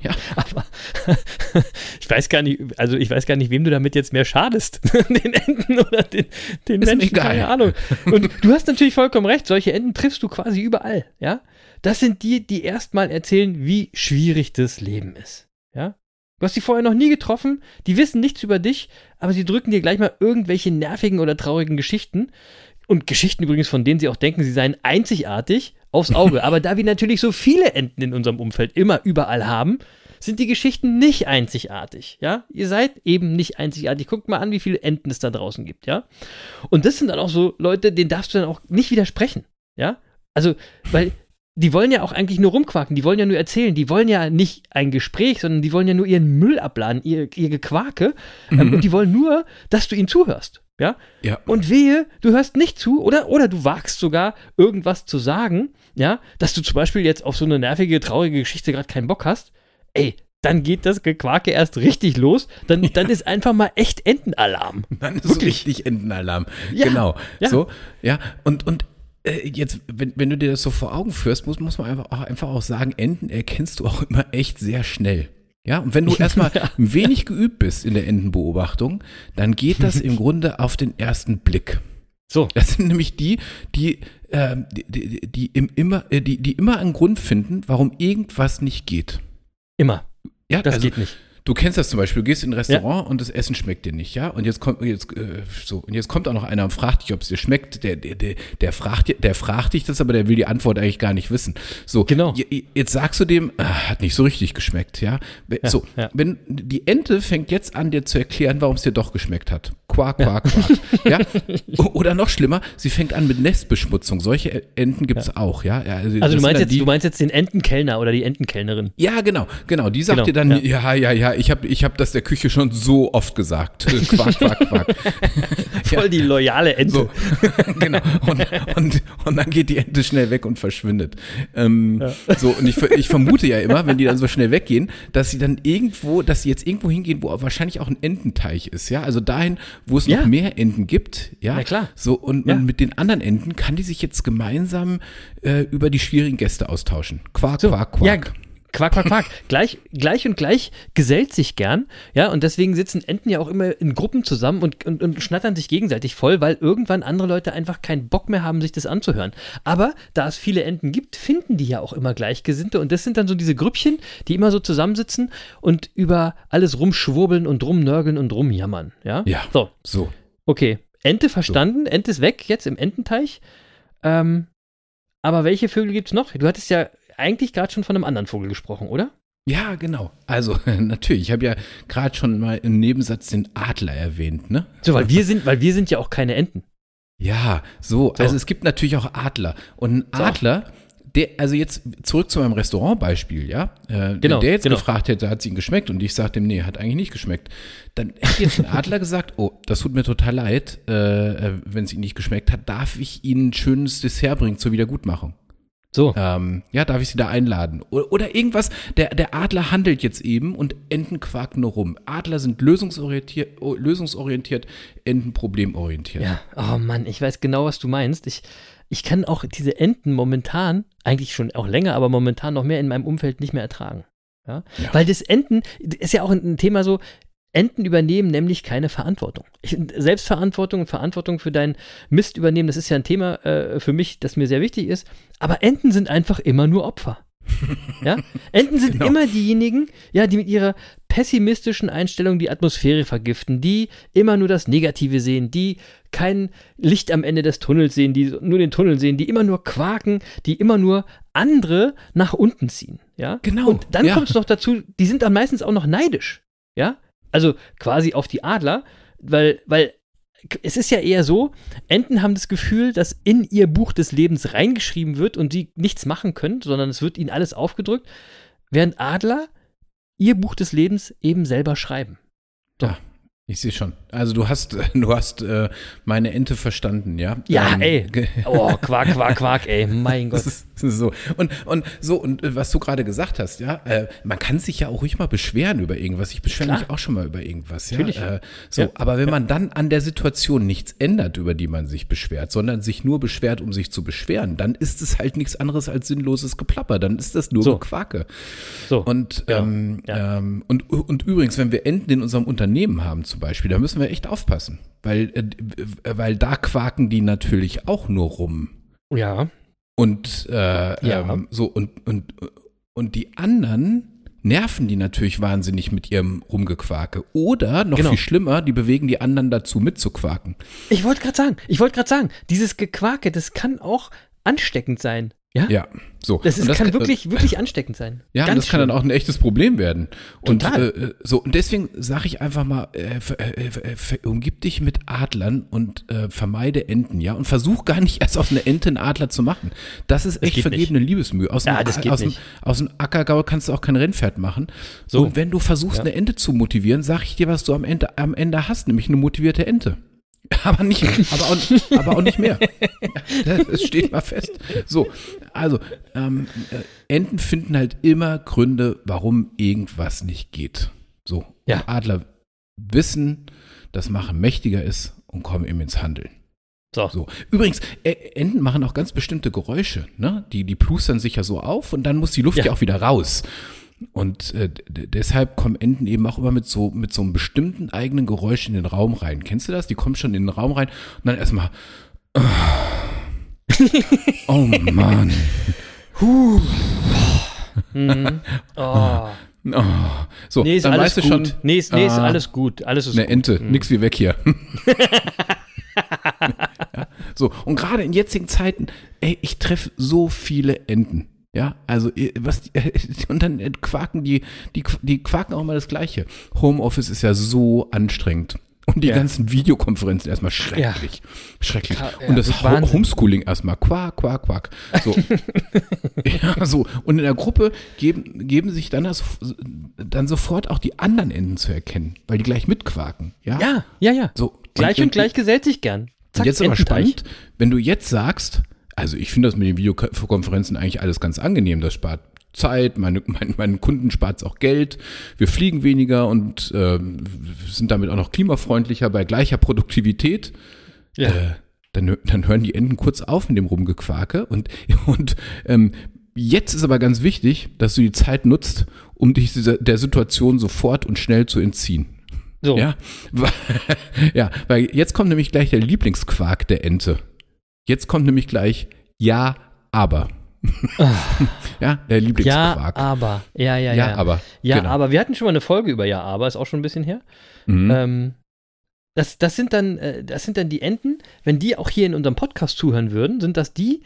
<laughs> ja. Aber <laughs> ich weiß gar nicht, also ich weiß gar nicht, wem du damit jetzt mehr schadest. <laughs> den Enten oder den, den Menschen, egal. keine Ahnung. Und du hast natürlich vollkommen recht, solche Enten triffst du quasi überall, ja? Das sind die, die erstmal erzählen, wie schwierig das Leben ist. Ja? Du hast sie vorher noch nie getroffen, die wissen nichts über dich, aber sie drücken dir gleich mal irgendwelche nervigen oder traurigen Geschichten. Und Geschichten übrigens, von denen sie auch denken, sie seien einzigartig, aufs Auge. aber da wir natürlich so viele Enten in unserem Umfeld immer überall haben, sind die Geschichten nicht einzigartig, ja? Ihr seid eben nicht einzigartig. Guckt mal an, wie viele Enten es da draußen gibt, ja? Und das sind dann auch so Leute, denen darfst du dann auch nicht widersprechen, ja? Also, weil die wollen ja auch eigentlich nur rumquaken, die wollen ja nur erzählen, die wollen ja nicht ein Gespräch, sondern die wollen ja nur ihren Müll abladen, ihr, ihr Gequake. Ähm, mhm. Und die wollen nur, dass du ihnen zuhörst. Ja? ja. Und wehe, du hörst nicht zu oder, oder du wagst sogar irgendwas zu sagen, ja, dass du zum Beispiel jetzt auf so eine nervige, traurige Geschichte gerade keinen Bock hast. Ey, dann geht das Gequake erst richtig los. Dann, ja. dann ist einfach mal echt Entenalarm. <laughs> Dann ist Wirklich. richtig Entenalarm. Ja. Genau. Ja. So, ja. Und, und äh, jetzt, wenn, wenn du dir das so vor Augen führst, muss, muss man einfach auch, einfach auch sagen, Enten erkennst du auch immer echt sehr schnell. Ja, und wenn du <laughs> erstmal ein wenig geübt bist in der Entenbeobachtung, dann geht das im <laughs> Grunde auf den ersten Blick. So. Das sind nämlich die, die, äh, die, die, die, im, immer, äh, die, die immer einen Grund finden, warum irgendwas nicht geht. Immer. Ja, das also, geht nicht. Du kennst das zum Beispiel, du gehst in ein Restaurant ja. und das Essen schmeckt dir nicht, ja? Und jetzt kommt jetzt äh, so und jetzt kommt auch noch einer und fragt dich, ob es dir schmeckt. Der, der, der, der, fragt, der fragt dich das, aber der will die Antwort eigentlich gar nicht wissen. So, genau. Jetzt sagst du dem, ah, hat nicht so richtig geschmeckt, ja? so, ja. wenn die Ente fängt jetzt an, dir zu erklären, warum es dir doch geschmeckt hat. Quak, quak, quak. ja? Oder noch schlimmer, sie fängt an mit Nestbeschmutzung. Solche Enten gibt es ja. auch, ja. Also, also du meinst jetzt, die, du meinst jetzt den Entenkellner oder die Entenkellnerin. Ja, genau, genau. Die sagt genau. dir dann, ja, ja, ja, ich habe ich hab das der Küche schon so oft gesagt. <laughs> Quack, quack, quack. Voll die loyale Ente. So. <laughs> genau. Und, und, und dann geht die Ente schnell weg und verschwindet. Ähm, ja. So, und ich, ich vermute ja immer, wenn die dann so schnell weggehen, dass sie dann irgendwo, dass sie jetzt irgendwo hingehen, wo wahrscheinlich auch ein Ententeich ist, ja. Also dahin, wo es ja. noch mehr Enten gibt, ja. Na klar. So, und, ja. und, mit den anderen Enten kann die sich jetzt gemeinsam äh, über die schwierigen Gäste austauschen. Quark, so. Quark, Quark. Quack, quack, quack. <laughs> gleich, gleich und gleich gesellt sich gern. Ja, und deswegen sitzen Enten ja auch immer in Gruppen zusammen und, und, und schnattern sich gegenseitig voll, weil irgendwann andere Leute einfach keinen Bock mehr haben, sich das anzuhören. Aber da es viele Enten gibt, finden die ja auch immer Gleichgesinnte. Und das sind dann so diese Grüppchen, die immer so zusammensitzen und über alles rumschwurbeln und rumnörgeln und rumjammern. Ja, ja so. so. Okay, Ente verstanden. So. Ente ist weg jetzt im Ententeich. Ähm, aber welche Vögel gibt es noch? Du hattest ja eigentlich gerade schon von einem anderen Vogel gesprochen, oder? Ja, genau. Also <laughs> natürlich, ich habe ja gerade schon mal im Nebensatz den Adler erwähnt, ne? So, weil wir sind, weil wir sind ja auch keine Enten. Ja, so, so. also es gibt natürlich auch Adler. Und ein so. Adler, der, also jetzt zurück zu meinem Restaurantbeispiel, ja? Äh, genau, der jetzt genau. gefragt hätte, hat es ihm geschmeckt und ich sagte ihm, nee, hat eigentlich nicht geschmeckt. Dann hätte jetzt ein Adler <laughs> gesagt, oh, das tut mir total leid, äh, äh wenn es ihm nicht geschmeckt hat, darf ich Ihnen ein schönes Dessert bringen zur Wiedergutmachung? So. Ähm, ja, darf ich sie da einladen? Oder, oder, irgendwas, der, der Adler handelt jetzt eben und Enten quaken nur rum. Adler sind lösungsorientiert, lösungsorientiert Enten problemorientiert. Ja, oh Mann, ich weiß genau, was du meinst. Ich, ich kann auch diese Enten momentan, eigentlich schon auch länger, aber momentan noch mehr in meinem Umfeld nicht mehr ertragen. Ja? ja. Weil das Enten ist ja auch ein Thema so, Enten übernehmen nämlich keine Verantwortung. Ich, Selbstverantwortung und Verantwortung für deinen Mist übernehmen, das ist ja ein Thema äh, für mich, das mir sehr wichtig ist. Aber Enten sind einfach immer nur Opfer. <laughs> ja? Enten sind genau. immer diejenigen, ja, die mit ihrer pessimistischen Einstellung die Atmosphäre vergiften, die immer nur das Negative sehen, die kein Licht am Ende des Tunnels sehen, die nur den Tunnel sehen, die immer nur quaken, die immer nur andere nach unten ziehen. Ja? Genau. Und dann ja. kommt es noch dazu, die sind dann meistens auch noch neidisch. Ja? Also quasi auf die Adler, weil, weil es ist ja eher so, Enten haben das Gefühl, dass in ihr Buch des Lebens reingeschrieben wird und sie nichts machen können, sondern es wird ihnen alles aufgedrückt, während Adler ihr Buch des Lebens eben selber schreiben. So. Ja, ich sehe schon. Also du hast, <laughs> du hast äh, meine Ente verstanden, ja? Ja, ähm, ey. Oh, <laughs> Quark, Quark, Quark, ey, mein Gott. Das ist so. Und, und so, und äh, was du gerade gesagt hast, ja, äh, man kann sich ja auch ruhig mal beschweren über irgendwas. Ich beschwere mich auch schon mal über irgendwas, ja. Natürlich. Äh, so, ja. aber wenn man dann an der Situation nichts ändert, über die man sich beschwert, sondern sich nur beschwert, um sich zu beschweren, dann ist es halt nichts anderes als sinnloses Geplapper. Dann ist das nur so. Quake. So. Und, ja. Ähm, ja. Ähm, und, und übrigens, wenn wir Enten in unserem Unternehmen haben zum Beispiel, da müssen wir echt aufpassen. Weil, äh, weil da quaken die natürlich auch nur rum. Ja. Und äh, ja. Ähm, so, und, und, und die anderen nerven die natürlich wahnsinnig mit ihrem Rumgequake. Oder, noch Genau. viel schlimmer, die bewegen die anderen dazu mitzuquaken. Ich wollte gerade sagen, ich wollte gerade sagen, dieses Gequake, das kann auch ansteckend sein. Ja? Ja, so. Das, ist, Und kann kann- wirklich, wirklich ansteckend sein. <laughs> Ja, und Ganz das kann dann schlimm. auch ein echtes Problem werden. Und Total. äh, so und deswegen sage ich einfach mal, äh, äh, äh, umgib dich mit Adlern und äh, vermeide Enten, ja, und versuch gar nicht <laughs> erst aus einer Ente einen Adler zu machen. Das ist echt geht vergebene Liebesmühe. Aus Ja, einem, das geht aus, einem, nicht. aus einem Ackergau kannst du auch kein Rennpferd machen. So. Und wenn du versuchst, Ja. eine Ente zu motivieren, sag ich dir, was du am Ende, am Ende hast, nämlich eine motivierte Ente. <laughs> Aber nicht, aber auch, aber auch nicht mehr. <laughs> <laughs> Das steht mal fest. So, also, ähm, äh, Enten finden halt immer Gründe, warum irgendwas nicht geht. So, Ja. Adler wissen, dass Machen mächtiger ist und kommen eben ins Handeln. So. So. Übrigens, Enten machen auch ganz bestimmte Geräusche. Ne? Die, die plustern sich ja so auf und dann muss die Luft ja, Ja. auch wieder raus. Und äh, deshalb kommen Enten eben auch immer mit so, mit so einem bestimmten eigenen Geräusch in den Raum rein. Kennst du das? Die kommen schon in den Raum rein und dann erstmal. Oh Mann. Mhm. Oh. Oh. So, Nee, ist dann alles weißt gut. du schon, nee, ist, nee, ist ah, alles gut. Alles ist eine gut. Ente, Mhm. nix wie weg hier. <laughs> ja, so, und gerade in jetzigen Zeiten, ey, ich treffe so viele Enten. Ja, also was <laughs> und dann äh, quaken die, die, die quaken auch mal das Gleiche. Homeoffice ist ja so anstrengend. Und die Ja. ganzen Videokonferenzen erstmal schrecklich. Schrecklich. Ja, und das Wahnsinn. Homeschooling erstmal. Quack, quack, quack. So. <laughs> ja, so. Und in der Gruppe geben, geben sich dann, das, dann sofort auch die anderen Enden zu erkennen, weil die gleich mitquaken. Ja, Ja, ja, ja. so. Gleich und, gleich gesellt sich gern. und jetzt aber spannend, wenn du jetzt sagst, also ich finde das mit den Videokonferenzen eigentlich alles ganz angenehm, das spart Zeit, meine, <laughs> mein, meinen Kunden spart es auch Geld, wir fliegen weniger und ähm, sind damit auch noch klimafreundlicher bei gleicher Produktivität. Ja. Äh, dann, dann hören die Enden kurz auf mit dem Rumgequake und, <laughs> und ähm, jetzt ist aber ganz wichtig, dass du die Zeit nutzt, um dich der Situation sofort und schnell zu entziehen. So. Ja, <laughs> ja, weil jetzt kommt nämlich gleich der Lieblingsquark der Ente. Jetzt kommt nämlich gleich Ja, aber. <laughs> ja, der Ja, Lieblingsquark. aber. Ja, ja, Ja, ja. aber. Ja, genau. aber wir hatten schon mal eine Folge über Ja, aber, ist auch schon ein bisschen her. Mhm. Ähm, das, das, sind dann, äh, das sind dann die Enten, wenn die auch hier in unserem Podcast zuhören würden, sind das die,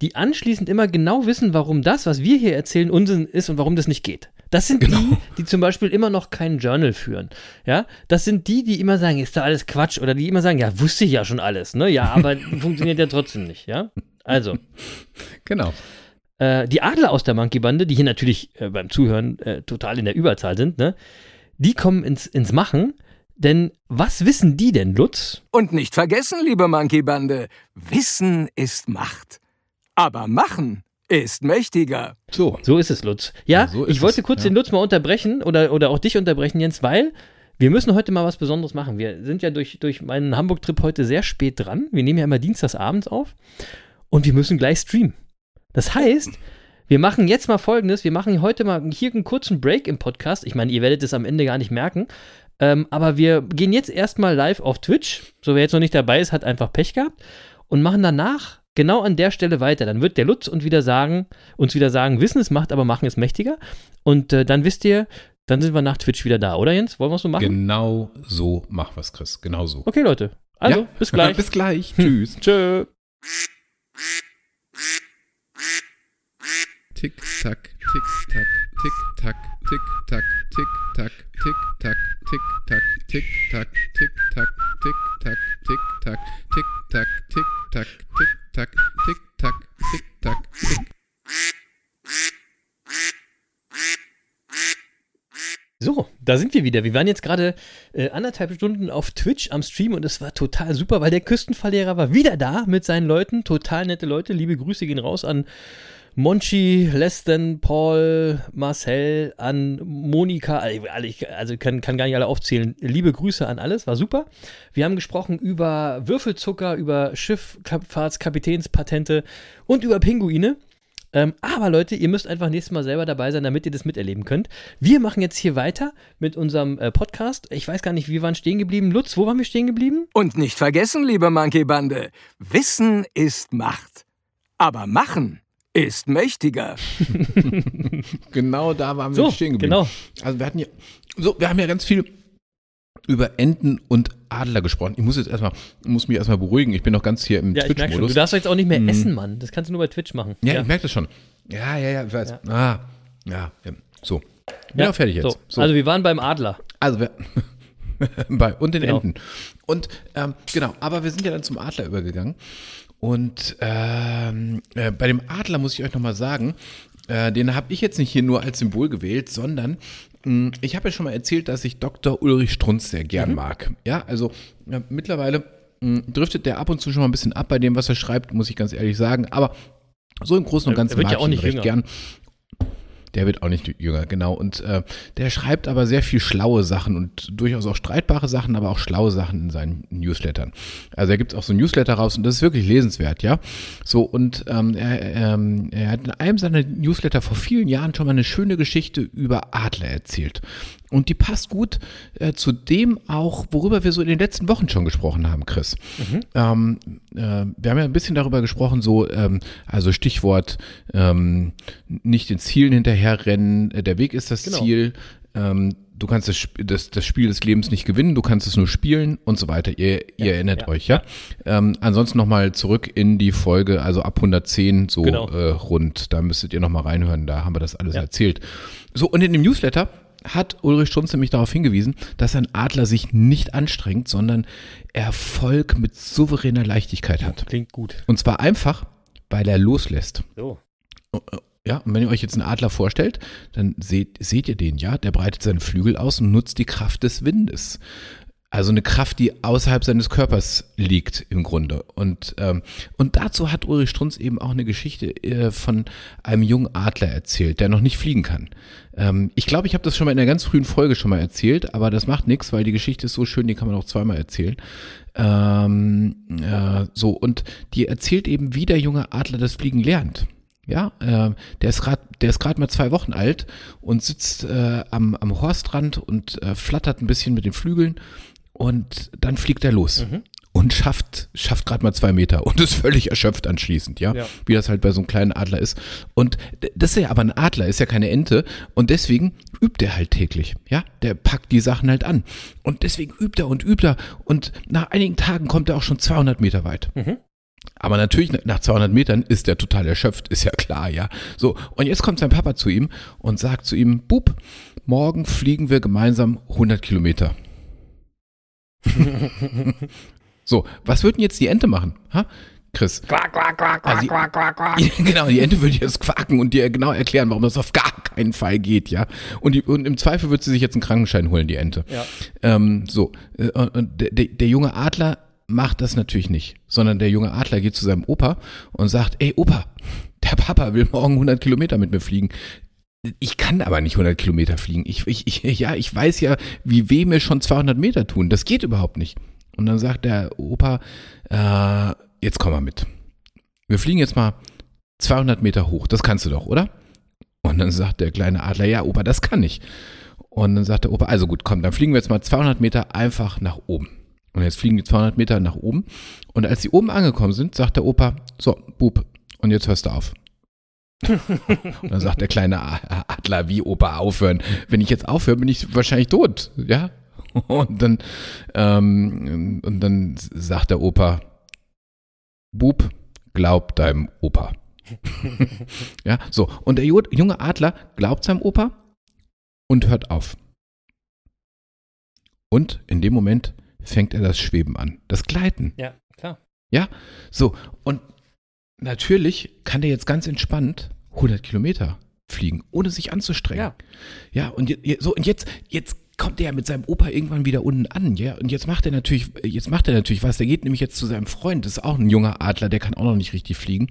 die anschließend immer genau wissen, warum das, was wir hier erzählen, Unsinn ist und warum das nicht geht. Das sind Genau. die, die zum Beispiel immer noch kein Journal führen. Ja, das sind die, die immer sagen, ist da alles Quatsch oder die immer sagen, ja, wusste ich ja schon alles, ne? Ja, aber <laughs> funktioniert ja trotzdem nicht, ja? Also, genau. äh, die Adler aus der Monkey-Bande, die hier natürlich äh, beim Zuhören äh, total in der Überzahl sind, ne? Die kommen ins, ins Machen, denn was wissen die denn, Lutz? Und nicht vergessen, liebe Monkey-Bande, Wissen ist Macht. Aber Machen ist mächtiger. So. So ist es, Lutz. Ja, Ja, so ich wollte es, kurz ja. den Lutz mal unterbrechen oder, oder auch dich unterbrechen, Jens, weil wir müssen heute mal was Besonderes machen. Wir sind ja durch, durch meinen Hamburg-Trip heute sehr spät dran. Wir nehmen ja immer dienstags abends auf und wir müssen gleich streamen. Das heißt, wir machen jetzt mal folgendes: Wir machen heute mal hier einen kurzen Break im Podcast. Ich meine, ihr werdet es am Ende gar nicht merken. Ähm, aber wir gehen jetzt erstmal live auf Twitch. So, wer jetzt noch nicht dabei ist, hat einfach Pech gehabt. Und machen danach genau an der Stelle weiter. Dann wird der Lutz und wieder sagen, uns wieder sagen, Wissen ist Macht, aber Machen ist mächtiger. Und äh, dann wisst ihr, dann sind wir nach Twitch wieder da, oder Jens? Wollen wir es so machen? Genau so mach was, Chris. Genau so. Okay, Leute. Also, Ja. bis gleich. Bis gleich. Tschüss. Tschö. Tick, tack, tick, tack, tick, tack, tick, tack, tick, tack, tick, tack, tick, tack, tick, tack, tick, tack, tick, tack, tick, tack, tick, tack, tick, tack, tick, tack, tick, tack, tick, tack, tick. So, da sind wir wieder. Wir waren jetzt gerade äh, anderthalb Stunden auf Twitch am Stream und es war total super, weil der Küstenverlehrer war wieder da mit seinen Leuten. Total nette Leute. Liebe Grüße gehen raus an Monchi, Leston, Paul, Marcel, an Monika. Also kann, kann gar nicht alle aufzählen. Liebe Grüße an alles, war super. Wir haben gesprochen über Würfelzucker, über Schifffahrtskapitänspatente und über Pinguine. Ähm, aber Leute, ihr müsst einfach nächstes Mal selber dabei sein, damit ihr das miterleben könnt. Wir machen jetzt hier weiter mit unserem äh, Podcast. Ich weiß gar nicht, wir waren stehen geblieben. Lutz, wo waren wir stehen geblieben? Und nicht vergessen, liebe Monkey-Bande, Wissen ist Macht. Aber Machen ist mächtiger. <laughs> Genau da waren wir So, stehen geblieben. genau. Also wir hatten ja, so, wir haben ja ganz viel über Enten und Adler gesprochen. Ich muss jetzt erstmal, muss mich erstmal beruhigen. Ich bin noch ganz hier im Ja, schon. Du Twitch-Modus. darfst jetzt auch nicht mehr Mhm. essen, Mann. Das kannst du nur bei Twitch machen. Ja, ich merke das schon. Ja, ja, ja, ich weiß. Ja. Ah, ja, ja. so. Bin Ja, auch fertig jetzt. So. So. Also wir waren beim Adler. Also wir, <laughs> bei, und den Genau. Enten. Und ähm, genau, aber wir sind ja dann zum Adler übergegangen. Und ähm, äh, bei dem Adler muss ich euch nochmal sagen, äh, den habe ich jetzt nicht hier nur als Symbol gewählt, sondern mh, ich habe ja schon mal erzählt, dass ich Dr. Ulrich Strunz sehr Mhm. gern mag. Ja, also ja, mittlerweile mh, driftet der ab und zu schon mal ein bisschen ab bei dem, was er schreibt, muss ich ganz ehrlich sagen. Aber so im Großen und Ganzen mag ja auch ich ihn nicht recht jünger. gern. Der wird auch nicht jünger, genau. Und äh, der schreibt aber sehr viel schlaue Sachen und durchaus auch streitbare Sachen, aber auch schlaue Sachen in seinen Newslettern. Also er gibt auch so ein Newsletter raus und das ist wirklich lesenswert, ja. So, und ähm, er, ähm, er hat in einem seiner Newsletter vor vielen Jahren schon mal eine schöne Geschichte über Adler erzählt. Und die passt gut äh, zu dem auch, worüber wir so in den letzten Wochen schon gesprochen haben, Chris. Ähm, äh, wir haben ja ein bisschen darüber gesprochen, so, ähm, also Stichwort ähm, nicht den Zielen hinterherrennen, äh, der Weg ist das Genau. Ziel, ähm, du kannst das, das, das Spiel des Lebens nicht gewinnen, du kannst es nur spielen und so weiter. Ihr, ihr erinnert ja, euch, ja? Ähm, ansonsten nochmal zurück in die Folge, also ab 110 so Genau. äh, rund, da müsstet ihr nochmal reinhören, da haben wir das alles Ja. erzählt. So, und in dem Newsletter hat Ulrich Strunz nämlich darauf hingewiesen, dass ein Adler sich nicht anstrengt, sondern Erfolg mit souveräner Leichtigkeit hat. Klingt gut. Und zwar einfach, weil er loslässt. So. Ja, und wenn ihr euch jetzt einen Adler vorstellt, dann seht, seht ihr den, ja, der breitet seine Flügel aus und nutzt die Kraft des Windes. Also eine Kraft, die außerhalb seines Körpers liegt im Grunde. Und, ähm, und dazu hat Ulrich Strunz eben auch eine Geschichte äh, von einem jungen Adler erzählt, der noch nicht fliegen kann. Ähm, ich glaube, ich habe das schon mal in einer ganz frühen Folge schon mal erzählt, aber das macht nichts, weil die Geschichte ist so schön, die kann man auch zweimal erzählen. Ähm, äh, so, und die erzählt eben, wie der junge Adler das Fliegen lernt. Ja, äh, der ist gerade, der ist gerade mal zwei Wochen alt und sitzt äh, am, am Horstrand und äh, flattert ein bisschen mit den Flügeln und dann fliegt er los und schafft, schafft gerade mal zwei Meter und ist völlig erschöpft anschließend, ja? Ja. wie das halt bei so einem kleinen Adler ist. Und das ist ja aber ein Adler, ist ja keine Ente und deswegen übt er halt täglich, ja, der packt die Sachen halt an und deswegen übt er und übt er und nach einigen Tagen kommt er auch schon 200 Meter weit. Aber natürlich, nach 200 Metern ist er total erschöpft, ist ja klar, ja. So, und jetzt kommt sein Papa zu ihm und sagt zu ihm, Bub, morgen fliegen wir gemeinsam 100 Kilometer. So, was würden jetzt die Ente machen? Ha? Chris. Quack, quack, quack, Also quack, die- quack, quack, quack. <laughs> Genau, die Ente würde jetzt quaken und dir genau erklären, warum das auf gar keinen Fall geht, ja. Und, die, und im Zweifel würde sie sich jetzt einen Krankenschein holen, die Ente. Ja. Ähm, so, äh, und der, der junge Adler macht das natürlich nicht, sondern der junge Adler geht zu seinem Opa und sagt, ey Opa, der Papa will morgen 100 Kilometer mit mir fliegen. Ich kann aber nicht 100 Kilometer fliegen. Ich, ich, ich, <laughs> ja, ich weiß ja, wie weh mir schon 200 Meter tun. Das geht überhaupt nicht. Und dann sagt der Opa, äh, jetzt komm mal mit. Wir fliegen jetzt mal 200 Meter hoch. Das kannst du doch, oder? Und dann sagt der kleine Adler, ja, Opa, das kann ich. Und dann sagt der Opa, also gut, komm, dann fliegen wir jetzt mal 200 Meter einfach nach oben. Und jetzt fliegen die 200 Meter nach oben. Und als sie oben angekommen sind, sagt der Opa, so, Bub, und jetzt hörst du auf. <laughs> und dann sagt der kleine Adler, wie Opa aufhören? Wenn ich jetzt aufhöre, bin ich wahrscheinlich tot, ja? <laughs> Und dann, ähm, und dann sagt der Opa, Bub, glaub deinem Opa. <laughs> ja, so. Und der ju- junge Adler glaubt seinem Opa und hört auf. Und in dem Moment fängt er das Schweben an, das Gleiten. Ja, klar. So, und natürlich kann der jetzt ganz entspannt 100 Kilometer fliegen, ohne sich anzustrengen. Ja. Ja, und, je- so, und jetzt, jetzt kommt er ja mit seinem Opa irgendwann wieder unten an, ja, und jetzt macht er natürlich, jetzt macht er natürlich was, der geht nämlich jetzt zu seinem Freund, das ist auch ein junger Adler, der kann auch noch nicht richtig fliegen,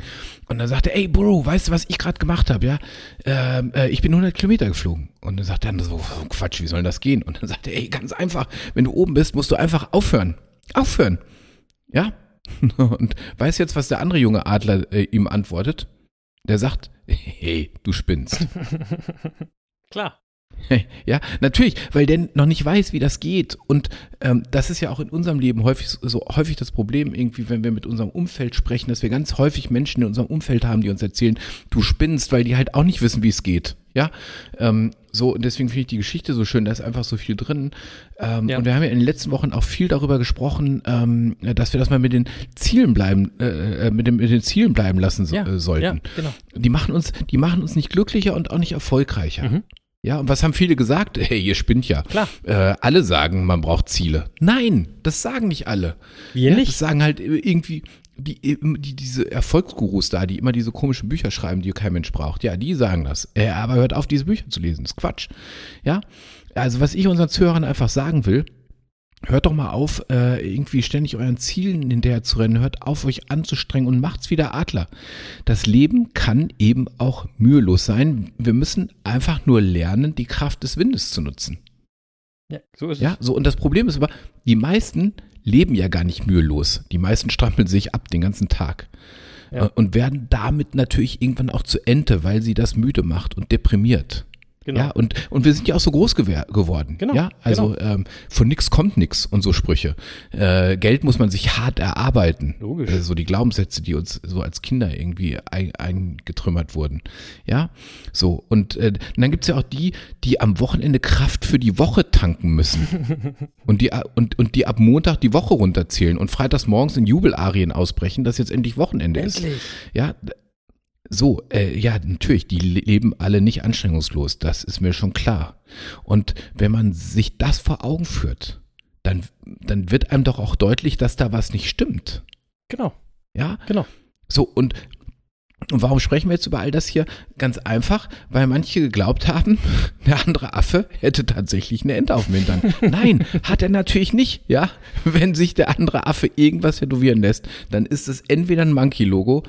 und dann sagt er, ey Bro, weißt du, was ich gerade gemacht habe, ja, ähm, äh, ich bin 100 Kilometer geflogen, und dann sagt er, so, Quatsch, wie soll das gehen, und dann sagt er, ey, ganz einfach, wenn du oben bist, musst du einfach aufhören, aufhören, ja, <laughs> und weiß jetzt, was der andere junge Adler äh, ihm antwortet? Der sagt, hey, du spinnst. <laughs> Klar. Ja, natürlich, weil der noch nicht weiß, wie das geht. Und ähm, das ist ja auch in unserem Leben häufig so, so häufig das Problem, irgendwie, wenn wir mit unserem Umfeld sprechen, dass wir ganz häufig Menschen in unserem Umfeld haben, die uns erzählen, du spinnst, weil die halt auch nicht wissen, wie es geht. Ja, ähm, so, und deswegen finde ich die Geschichte so schön, da ist einfach so viel drin. Ähm, Ja. Und wir haben ja in den letzten Wochen auch viel darüber gesprochen, ähm, dass wir das mal mit den Zielen bleiben, äh, äh, mit, dem, mit den Zielen bleiben lassen so, äh, sollten. ja, genau. Die machen uns, die machen uns nicht glücklicher und auch nicht erfolgreicher. Mhm. Ja, und was haben viele gesagt? <laughs> Hey, ihr spinnt ja. Klar. Äh, alle sagen, man braucht Ziele. Nein, das sagen nicht alle. Wir ja, nicht. Das sagen halt irgendwie die, die, diese Erfolgsgurus da, die immer diese komischen Bücher schreiben, die kein Mensch braucht. Ja, die sagen das. Äh, aber hört auf, diese Bücher zu lesen. Das ist Quatsch. Ja, also was ich unseren Zuhörern einfach sagen will, Hört doch mal auf, äh, irgendwie ständig euren Zielen hinterher zu rennen. Hört auf, euch anzustrengen und macht's wieder Adler. Das Leben kann eben auch mühelos sein. Wir müssen einfach nur lernen, die Kraft des Windes zu nutzen. Ja, so ist Ja, so. Und das Problem ist aber, die meisten leben ja gar nicht mühelos. Die meisten strampeln sich ab den ganzen Tag. Ja. Äh, Und werden damit natürlich irgendwann auch zu Ente, weil sie das müde macht und deprimiert. Genau. Ja, und, und wir sind ja auch so groß geworden. Genau, Ja, also ähm, von nix kommt nix und so Sprüche. Äh, Geld muss man sich hart erarbeiten. Logisch. Äh, so die Glaubenssätze, die uns so als Kinder irgendwie ein, eingetrümmert wurden. Ja, so. Und äh, dann gibt's ja auch die, die am Wochenende Kraft für die Woche tanken müssen. <laughs> und, die, und, und die ab Montag die Woche runterzählen und freitags morgens in Jubelarien ausbrechen, dass jetzt endlich Wochenende ist. Endlich. Ja, d- so, äh, ja, natürlich, die le- leben alle nicht anstrengungslos, das ist mir schon klar. Und wenn man sich das vor Augen führt, dann, dann wird einem doch auch deutlich, dass da was nicht stimmt. Genau, Ja, genau. so, und, und warum sprechen wir jetzt über all das hier? Ganz einfach, weil manche geglaubt haben, <laughs> der andere Affe hätte tatsächlich eine Ente auf dem Hintern. Nein, hat er natürlich nicht, ja. Wenn sich der andere Affe irgendwas tätowieren lässt, dann ist es entweder ein Monkey-Logo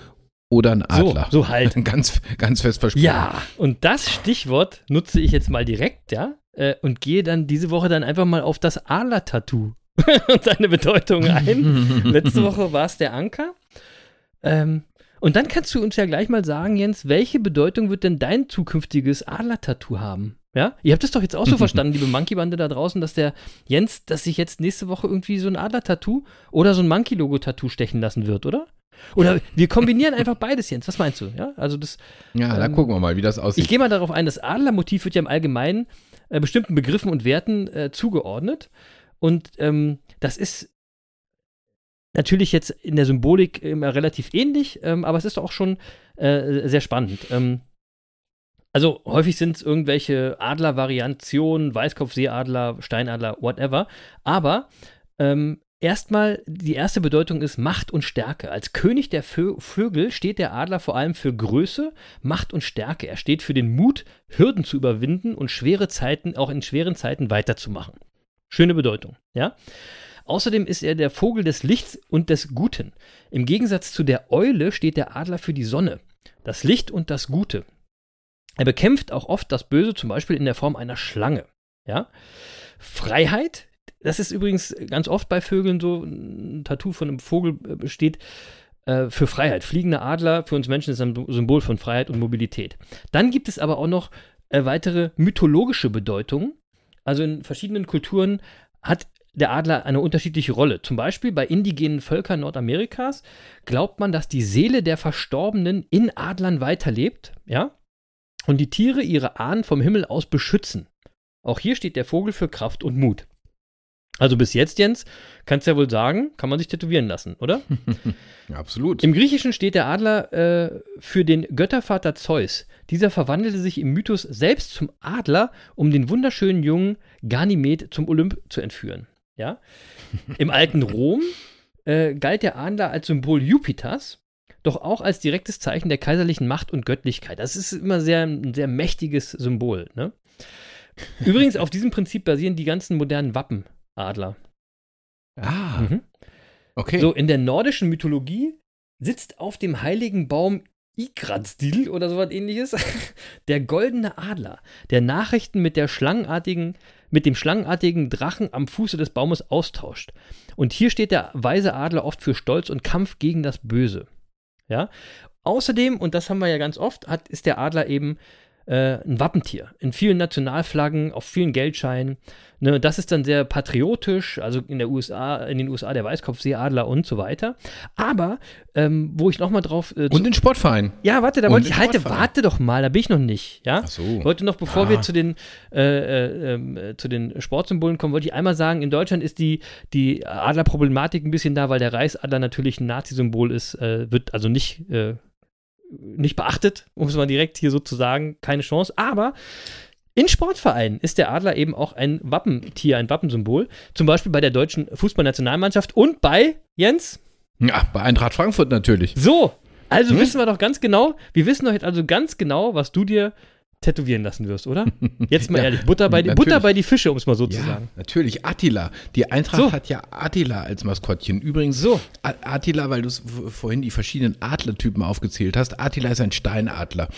oder ein So, Adler. so halt. <laughs> Ganz, ganz fest versprochen. Ja, und das Stichwort nutze ich jetzt mal direkt, ja, äh, und gehe dann diese Woche dann einfach mal auf das Adler-Tattoo <laughs> und seine Bedeutung ein. <laughs> Letzte Woche war es der Anker. Ähm, und dann kannst du uns ja gleich mal sagen, Jens, welche Bedeutung wird denn dein zukünftiges Adler-Tattoo haben? Ja, ihr habt es doch jetzt auch so verstanden, liebe Monkey-Bande da draußen, dass der Jens, dass sich jetzt nächste Woche irgendwie so ein Adler-Tattoo oder so ein Monkey-Logo-Tattoo stechen lassen wird, oder? Oder wir kombinieren einfach beides, Jens. Was meinst du? Ja, also das, Ja, da Ähm, gucken wir mal, wie das aussieht. ich gehe mal darauf ein, das Adlermotiv wird ja im Allgemeinen äh, bestimmten Begriffen und Werten äh, zugeordnet. Und ähm, das ist natürlich jetzt in der Symbolik immer relativ ähnlich, ähm, aber es ist auch schon äh, sehr spannend. Ähm, also häufig sind es irgendwelche Adler-Variationen, Weißkopfseeadler, Steinadler, whatever. Aber ähm, erstmal, die erste Bedeutung ist Macht und Stärke. Als König der Vö Vögel steht der Adler vor allem für Größe, Macht und Stärke. Er steht für den Mut, Hürden zu überwinden und schwere Zeiten, auch in schweren Zeiten weiterzumachen. Schöne Bedeutung, ja. Außerdem ist er der Vogel des Lichts und des Guten. Im Gegensatz zu der Eule steht der Adler für die Sonne, das Licht und das Gute. Er bekämpft auch oft das Böse, zum Beispiel in der Form einer Schlange. Ja? Freiheit, das ist übrigens ganz oft bei Vögeln so, ein Tattoo von einem Vogel äh, besteht äh, für Freiheit. Fliegender Adler für uns Menschen ist ein Symbol von Freiheit und Mobilität. Dann gibt es aber auch noch äh, weitere mythologische Bedeutungen. Also in verschiedenen Kulturen hat der Adler eine unterschiedliche Rolle. Zum Beispiel bei indigenen Völkern Nordamerikas glaubt man, dass die Seele der Verstorbenen in Adlern weiterlebt, ja, und die Tiere ihre Ahnen vom Himmel aus beschützen. Auch hier steht der Vogel für Kraft und Mut. Also bis jetzt, Jens, kannst du ja wohl sagen, kann man sich tätowieren lassen, oder? <laughs> Absolut. Im Griechischen steht der Adler äh, für den Göttervater Zeus. Dieser verwandelte sich im Mythos selbst zum Adler, um den wunderschönen jungen Ganymed zum Olymp zu entführen. Ja? <laughs> Im alten Rom äh, galt der Adler als Symbol Jupiters, doch auch als direktes Zeichen der kaiserlichen Macht und Göttlichkeit. Das ist immer sehr, ein sehr mächtiges Symbol. Ne? <laughs> Übrigens, auf diesem Prinzip basieren die ganzen modernen Wappenadler. ah, Mhm. okay. So, in der nordischen Mythologie sitzt auf dem heiligen Baum Yggdrasil oder sowas ähnliches <laughs> der goldene Adler, der Nachrichten mit der schlangenartigen, mit dem schlangenartigen Drachen am Fuße des Baumes austauscht. Und hier steht der weise Adler oft für Stolz und Kampf gegen das Böse. Ja? Außerdem, und das haben wir ja ganz oft, hat, ist der Adler eben äh, ein Wappentier. In vielen Nationalflaggen, auf vielen Geldscheinen. Ne, das ist dann sehr patriotisch, also in der USA, in den USA der Weißkopfseeadler und so weiter. Aber ähm, wo ich nochmal drauf. Äh, und den Sportverein. Ja, warte, da wollte ich, halte, warte doch mal, da bin ich noch nicht. Ja? Ach so. Wollte noch, bevor ah. wir zu den, äh, äh, ähm, zu den Sportsymbolen kommen, wollte ich einmal sagen, in Deutschland ist die, die Adlerproblematik ein bisschen da, weil der Reichsadler natürlich ein Nazi-Symbol ist, äh, wird also nicht äh, nicht beachtet, um es mal direkt hier so zu sagen, keine Chance. Aber in Sportvereinen ist der Adler eben auch ein Wappentier, ein Wappensymbol. Zum Beispiel bei der deutschen Fußballnationalmannschaft und bei Jens. Ja, bei Eintracht Frankfurt natürlich. So, also hm? wissen wir doch ganz genau, wir wissen doch jetzt also ganz genau, was du dir tätowieren lassen wirst, oder? <laughs> Jetzt mal ja, ehrlich, Butter bei, die, Butter bei die Fische, um es mal so ja, zu sagen. Natürlich, Attila. Die Eintracht so. hat ja Attila als Maskottchen. Übrigens, so. Attila, weil du vorhin die verschiedenen Adlertypen aufgezählt hast. Attila ist ein Steinadler.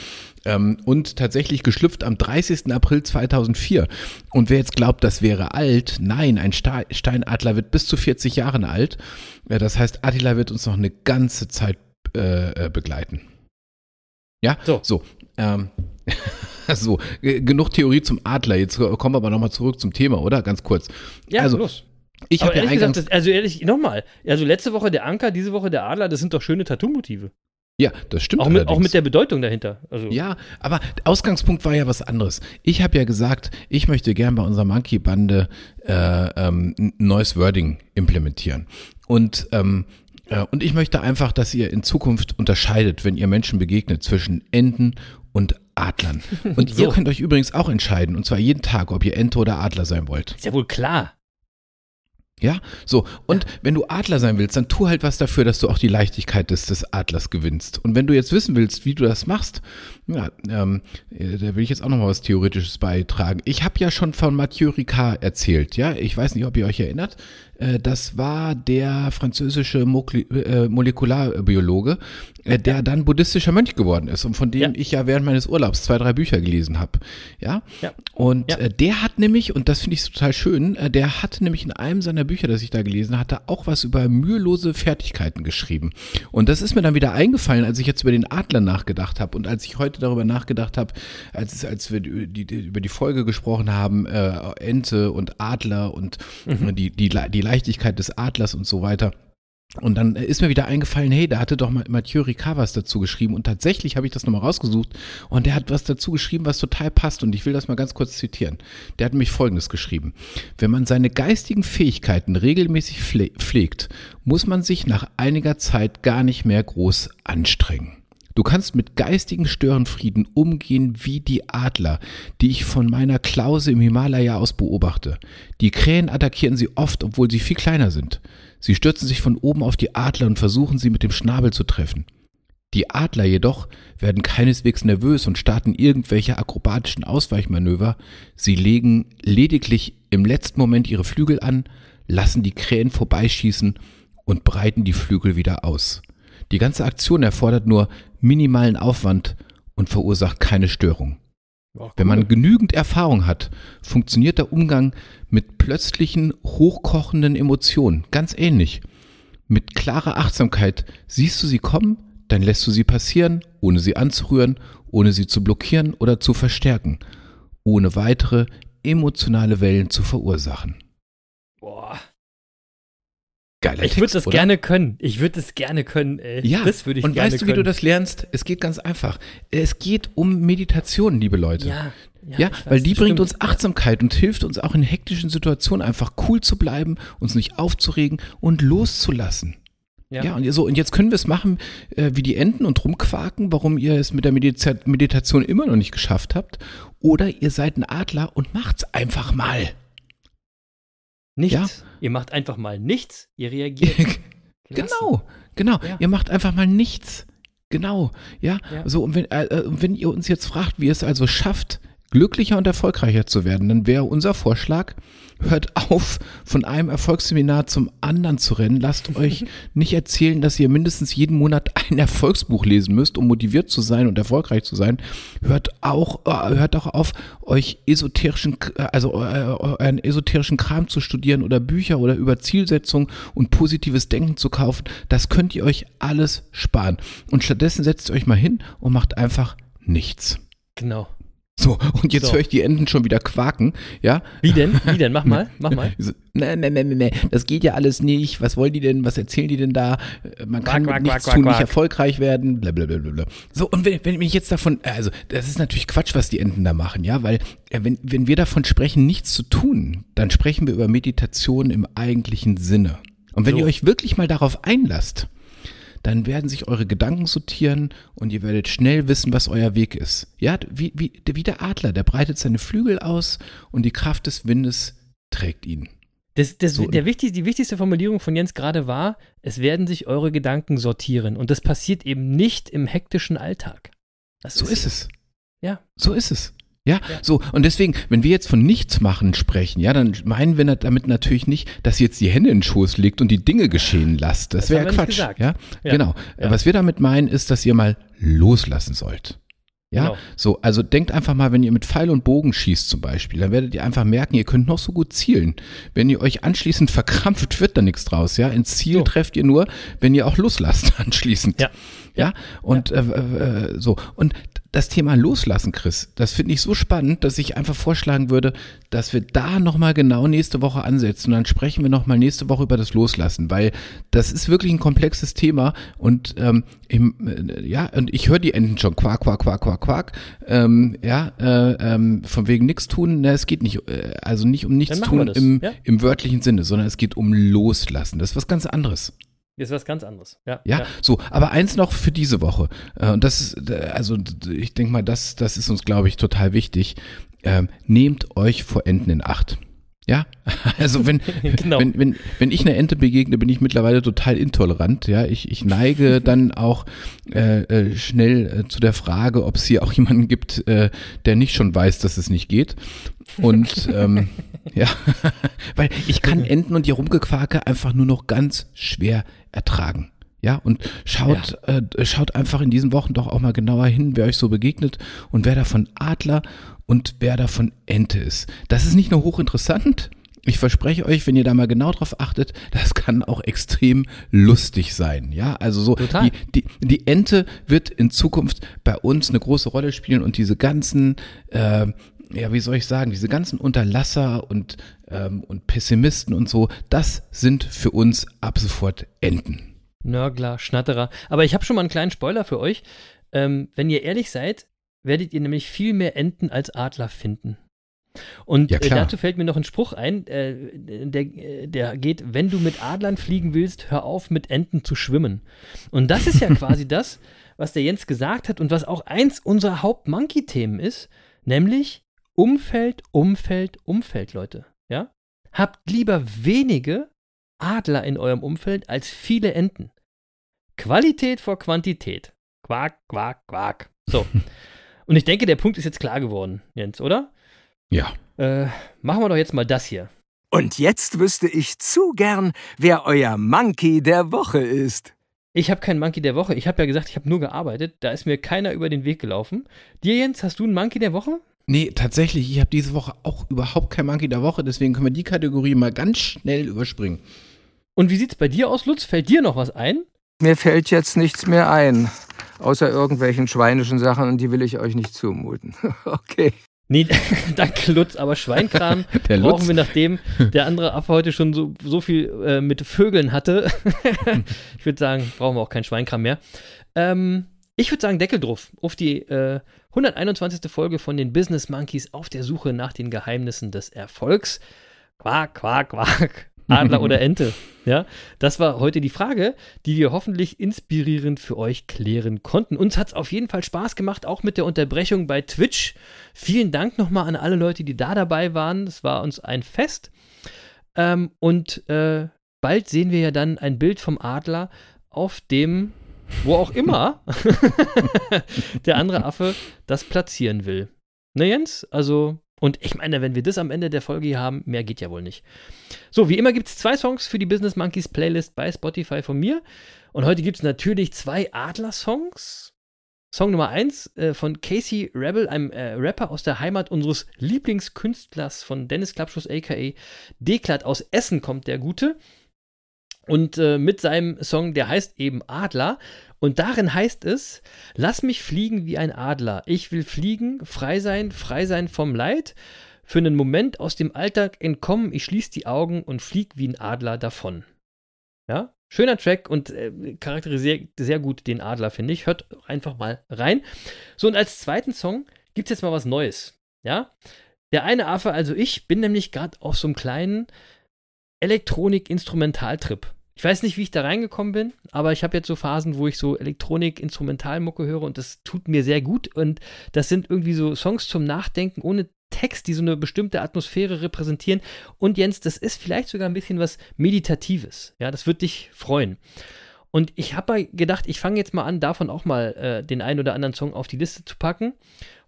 Ähm, und tatsächlich geschlüpft am 30. April 2004. Und wer jetzt glaubt, das wäre alt, nein, ein Steinadler wird bis zu 40 Jahren alt. Das heißt, Attila wird uns noch eine ganze Zeit äh, äh begleiten. Ja, so. so ähm, <laughs> so, genug Theorie zum Adler. Jetzt kommen wir aber nochmal zurück zum Thema, oder? Ganz kurz. Ja, also, los. Ich habe ja eingangs gesagt, das, also ehrlich, nochmal. Also letzte Woche der Anker, diese Woche der Adler, das sind doch schöne Tattoo-Motive. Ja, das stimmt. Auch mit, auch mit, der Bedeutung dahinter. Also. Ja, aber Ausgangspunkt war ja was anderes. Ich habe ja gesagt, ich möchte gern bei unserer Monkey-Bande äh, ähm, neues Wording implementieren. Und ähm, äh, und ich möchte einfach, dass ihr in Zukunft unterscheidet, wenn ihr Menschen begegnet, zwischen Enten und Adlern. <laughs> Und so. ihr könnt euch übrigens auch entscheiden, und zwar jeden Tag, ob ihr Ente oder Adler sein wollt. Ist ja wohl klar. Ja, so. Und ja. wenn du Adler sein willst, dann tu halt was dafür, dass du auch die Leichtigkeit des, des Adlers gewinnst. Und wenn du jetzt wissen willst, wie du das machst, ja, ähm, äh, da will ich jetzt auch noch mal was Theoretisches beitragen. Ich habe ja schon von Mathieu Ricard erzählt, ja. Ich weiß nicht, ob ihr euch erinnert. Äh, das war der französische äh, Molekularbiologe, äh, der dann buddhistischer Mönch geworden ist und von dem ja. ich ja während meines Urlaubs zwei, drei Bücher gelesen habe. Ja? ja. Und ja. der hat nämlich, und das finde ich total schön, der hat nämlich in einem seiner Bücher, das ich da gelesen hatte, auch was über mühelose Fertigkeiten geschrieben. Und das ist mir dann wieder eingefallen, als ich jetzt über den Adler nachgedacht habe und als ich heute darüber nachgedacht habe, als, als wir die, die, über die Folge gesprochen haben, äh, Ente und Adler und mhm. die, die, die Leichtigkeit des Adlers und so weiter. Und dann ist mir wieder eingefallen, hey, da hatte doch Mathieu Ricard was dazu geschrieben. Und tatsächlich habe ich das nochmal rausgesucht. Und der hat was dazu geschrieben, was total passt. Und ich will das mal ganz kurz zitieren. Der hat nämlich Folgendes geschrieben. Wenn man seine geistigen Fähigkeiten regelmäßig pflegt, muss man sich nach einiger Zeit gar nicht mehr groß anstrengen. Du kannst mit geistigen Störenfrieden umgehen wie die Adler, die ich von meiner Klause im Himalaya aus beobachte. Die Krähen attackieren sie oft, obwohl sie viel kleiner sind. Sie stürzen sich von oben auf die Adler und versuchen sie mit dem Schnabel zu treffen. Die Adler jedoch werden keineswegs nervös und starten irgendwelche akrobatischen Ausweichmanöver, sie legen lediglich im letzten Moment ihre Flügel an, lassen die Krähen vorbeischießen und breiten die Flügel wieder aus. Die ganze Aktion erfordert nur minimalen Aufwand und verursacht keine Störung. Ach, Wenn man genügend Erfahrung hat, funktioniert der Umgang mit plötzlichen, hochkochenden Emotionen ganz ähnlich. Mit klarer Achtsamkeit siehst du sie kommen, dann lässt du sie passieren, ohne sie anzurühren, ohne sie zu blockieren oder zu verstärken, ohne weitere emotionale Wellen zu verursachen. Boah, Geiler ich würde das oder? gerne können. Ich würde es gerne können. Ey. Ja, das würde ich und gerne weißt du, wie du das lernst? Es geht ganz einfach. Es geht um Meditation, liebe Leute. Ja, ja, ja weil weiß, die bringt stimmt. uns Achtsamkeit und hilft uns auch in hektischen Situationen einfach cool zu bleiben, uns nicht aufzuregen und loszulassen. Ja. ja, und, so, und jetzt können wir es machen äh, wie die Enten und rumquaken, warum ihr es mit der Medita Meditation immer noch nicht geschafft habt. Oder ihr seid ein Adler und macht's einfach mal. Nichts. Ja? Ihr macht einfach mal nichts, ihr reagiert. <laughs> genau, genau. Ja. Ihr macht einfach mal nichts. Genau, ja. ja. So, und wenn, äh, äh wenn ihr uns jetzt fragt, wie ihr es also schafft, glücklicher und erfolgreicher zu werden, dann wäre unser Vorschlag, hört auf, von einem Erfolgsseminar zum anderen zu rennen. Lasst euch <laughs> nicht erzählen, dass ihr mindestens jeden Monat ein Erfolgsbuch lesen müsst, um motiviert zu sein und erfolgreich zu sein. Hört auch, äh, hört auch auf, euch esoterischen, also äh, einen esoterischen Kram zu studieren oder Bücher oder über Zielsetzung und positives Denken zu kaufen. Das könnt ihr euch alles sparen. Und stattdessen setzt euch mal hin und macht einfach nichts. Genau. So, und jetzt So. höre ich die Enten schon wieder quaken, ja? Wie denn? Wie denn? Mach <laughs> mal, mach mal. So, Nee, nee, nee, nee, nee, das geht ja alles nicht. Was wollen die denn? Was erzählen die denn da? Äh, Man kann Quack, nichts quack, tun, quack, nicht erfolgreich werden, blablabla. So, und wenn, wenn ich jetzt davon, also, das ist natürlich Quatsch, was die Enten da machen, ja, weil, äh, wenn, wenn wir davon sprechen, nichts zu tun, dann sprechen wir über Meditation im eigentlichen Sinne. Und wenn So. ihr euch wirklich mal darauf einlasst, dann werden sich eure Gedanken sortieren und ihr werdet schnell wissen, was euer Weg ist. Ja, wie, wie, wie der Adler, der breitet seine Flügel aus und die Kraft des Windes trägt ihn. Das, das, So. der wichtig, die wichtigste Formulierung von Jens gerade war, es werden sich eure Gedanken sortieren. Und das passiert eben nicht im hektischen Alltag. Das So ist es. Ja. So ist es. Ja, Ja. so. Und deswegen, wenn wir jetzt von nichts machen sprechen, ja, dann meinen wir damit natürlich nicht, dass ihr jetzt die Hände in den Schoß legt und die Dinge geschehen lasst. Das, Das wäre Quatsch. Ja? Ja. genau. Ja. Was wir damit meinen, ist, dass ihr mal loslassen sollt. Ja, Genau. so, also denkt einfach mal, wenn ihr mit Pfeil und Bogen schießt zum Beispiel, dann werdet ihr einfach merken, ihr könnt noch so gut zielen. Wenn ihr euch anschließend <laughs> verkrampft, wird da nichts draus, ja. Ins Ziel So. trefft ihr nur, wenn ihr auch loslasst <laughs> anschließend. Ja. Ja, und Äh, äh, so. Und das Thema Loslassen, Chris, das finde ich so spannend, dass ich einfach vorschlagen würde, dass wir da nochmal genau nächste Woche ansetzen. Und dann sprechen wir nochmal nächste Woche über das Loslassen, weil das ist wirklich ein komplexes Thema. Und ähm, im, äh, ja, und ich höre die Enten schon. Quack, quack, quack, quack, quack, ähm, ja, äh, ähm, von wegen nichts tun, na, es geht nicht, äh, also nicht um nichts tun im, ja. im wörtlichen Sinne, sondern es geht um Loslassen, das ist was ganz anderes. Ist was ganz anderes. Ja. Ja, so, aber eins noch für diese Woche. Äh, Und das ist, also ich denke mal, das, das ist uns, glaube ich, total wichtig. Ähm, nehmt euch vor Enten in Acht. Ja, <laughs> also wenn, <laughs> Genau. wenn, wenn, wenn ich einer Ente begegne, bin ich mittlerweile total intolerant. Ja, ich, ich neige <laughs> dann auch äh, äh, schnell äh, zu der Frage, ob es hier auch jemanden gibt, äh, der nicht schon weiß, dass es nicht geht. Und ähm, ja, <laughs> weil ich kann Enten und ihr Rumgequake einfach nur noch ganz schwer ertragen. Ja, und schaut, äh, schaut einfach in diesen Wochen doch auch mal genauer hin, wer euch so begegnet und wer davon Adler und wer davon Ente ist. Das ist nicht nur hochinteressant. Ich verspreche euch, wenn ihr da mal genau drauf achtet, das kann auch extrem lustig sein. Ja, also so, Total. die, die, die Ente wird in Zukunft bei uns eine große Rolle spielen und diese ganzen, äh, ja, wie soll ich sagen, diese ganzen Unterlasser und, ähm, und Pessimisten und so, das sind für uns ab sofort Enten. Nörgler, Schnatterer. Aber ich habe schon mal einen kleinen Spoiler für euch. Ähm, wenn ihr ehrlich seid, werdet ihr nämlich viel mehr Enten als Adler finden. Und Ja, äh, dazu fällt mir noch ein Spruch ein, äh, der, der geht, wenn du mit Adlern fliegen willst, hör auf mit Enten zu schwimmen. Und das ist ja <laughs> quasi das, was der Jens gesagt hat und was auch eins unserer Haupt-Monkey-Themen ist, nämlich Umfeld, Umfeld, Umfeld, Leute. Ja? Habt lieber wenige Adler in eurem Umfeld als viele Enten. Qualität vor Quantität. Quack, quack, quack. So. <laughs> Und ich denke, der Punkt ist jetzt klar geworden, Jens, oder? Ja. Äh, machen wir doch jetzt mal das hier. Und jetzt wüsste ich zu gern, wer euer Monkey der Woche ist. Ich habe keinen Monkey der Woche. Ich habe ja gesagt, ich habe nur gearbeitet. Da ist mir keiner über den Weg gelaufen. Dir, Jens, hast du einen Monkey der Woche? Nee, tatsächlich, ich habe diese Woche auch überhaupt kein Monkey der Woche, deswegen können wir die Kategorie mal ganz schnell überspringen. Und wie sieht's bei dir aus, Lutz? Fällt dir noch was ein? Mir fällt jetzt nichts mehr ein, außer irgendwelchen schweinischen Sachen und die will ich euch nicht zumuten. <laughs> okay. Nee, <laughs> danke, Lutz, aber Schweinkram <laughs> Der brauchen wir, nachdem der andere Affe heute schon so, so viel äh, mit Vögeln hatte. ich würde sagen, brauchen wir auch keinen Schweinkram mehr. Ähm, ich würde sagen, Deckel drauf auf die äh, 121. Folge von den Business Monkeys auf der Suche nach den Geheimnissen des Erfolgs. Quack, quack, quack. Adler oder Ente. <laughs> Ja, das war heute die Frage, die wir hoffentlich inspirierend für euch klären konnten. Uns hat es auf jeden Fall Spaß gemacht, auch mit der Unterbrechung bei Twitch. Vielen Dank nochmal an alle Leute, die da dabei waren. Es war uns ein Fest. Ähm, und äh, bald sehen wir ja dann ein Bild vom Adler, auf dem, wo auch immer, <laughs> der andere Affe das platzieren will. Ne, Jens? Also, und ich meine, wenn wir das am Ende der Folge hier haben, mehr geht ja wohl nicht. So, wie immer gibt es zwei Songs für die Business Monkeys Playlist bei Spotify von mir. Und heute gibt es natürlich zwei Adler-Songs. Song Nummer eins äh, von Casey Rebel, einem äh, Rapper aus der Heimat unseres Lieblingskünstlers von Dennis Klappschuss, a.k.a. Deklat aus Essen kommt der Gute. Und äh, mit seinem Song, der heißt eben Adler. Und darin heißt es, lass mich fliegen wie ein Adler. Ich will fliegen, frei sein, frei sein vom Leid. Für einen Moment aus dem Alltag entkommen, ich schließe die Augen und flieg wie ein Adler davon. Ja, schöner Track und äh, charakterisiert sehr gut den Adler, finde ich. Hört einfach mal rein. So, und als zweiten Song gibt es jetzt mal was Neues. Ja, der eine Affe, also ich, bin nämlich gerade auf so einem kleinen Elektronik-Instrumentaltrip. Ich weiß nicht, wie ich da reingekommen bin, aber ich habe jetzt so Phasen, wo ich so Elektronik-Instrumentalmucke höre und das tut mir sehr gut. Und das sind irgendwie so Songs zum Nachdenken ohne Text, die so eine bestimmte Atmosphäre repräsentieren. Und Jens, das ist vielleicht sogar ein bisschen was Meditatives. Ja, das wird dich freuen. Und ich habe gedacht, ich fange jetzt mal an, davon auch mal äh, den einen oder anderen Song auf die Liste zu packen.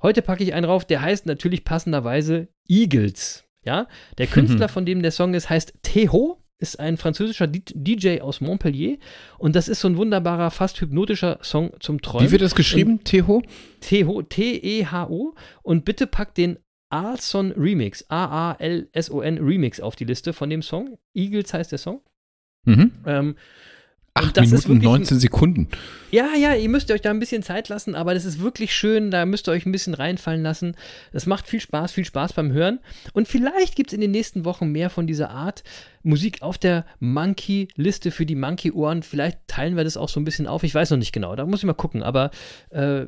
Heute packe ich einen rauf, der heißt natürlich passenderweise Eagles. Ja, der Künstler, von dem der Song ist, heißt Teho ist ein französischer DJ aus Montpellier und das ist so ein wunderbarer, fast hypnotischer Song zum Träumen. Wie wird das geschrieben? Teho? Teho, T-E-H-O und bitte packt den Alson Remix, A-A-L-S-O-N Remix auf die Liste von dem Song. Eagles heißt der Song. Mhm. Ähm, 8 Minuten 19 Sekunden. Ja, ja, ihr müsst euch da ein bisschen Zeit lassen, aber das ist wirklich schön, da müsst ihr euch ein bisschen reinfallen lassen. Das macht viel Spaß, viel Spaß beim Hören. Und vielleicht gibt es in den nächsten Wochen mehr von dieser Art Musik auf der Monkey-Liste für die Monkey-Ohren. Vielleicht teilen wir das auch so ein bisschen auf. Ich weiß noch nicht genau, da muss ich mal gucken, aber äh,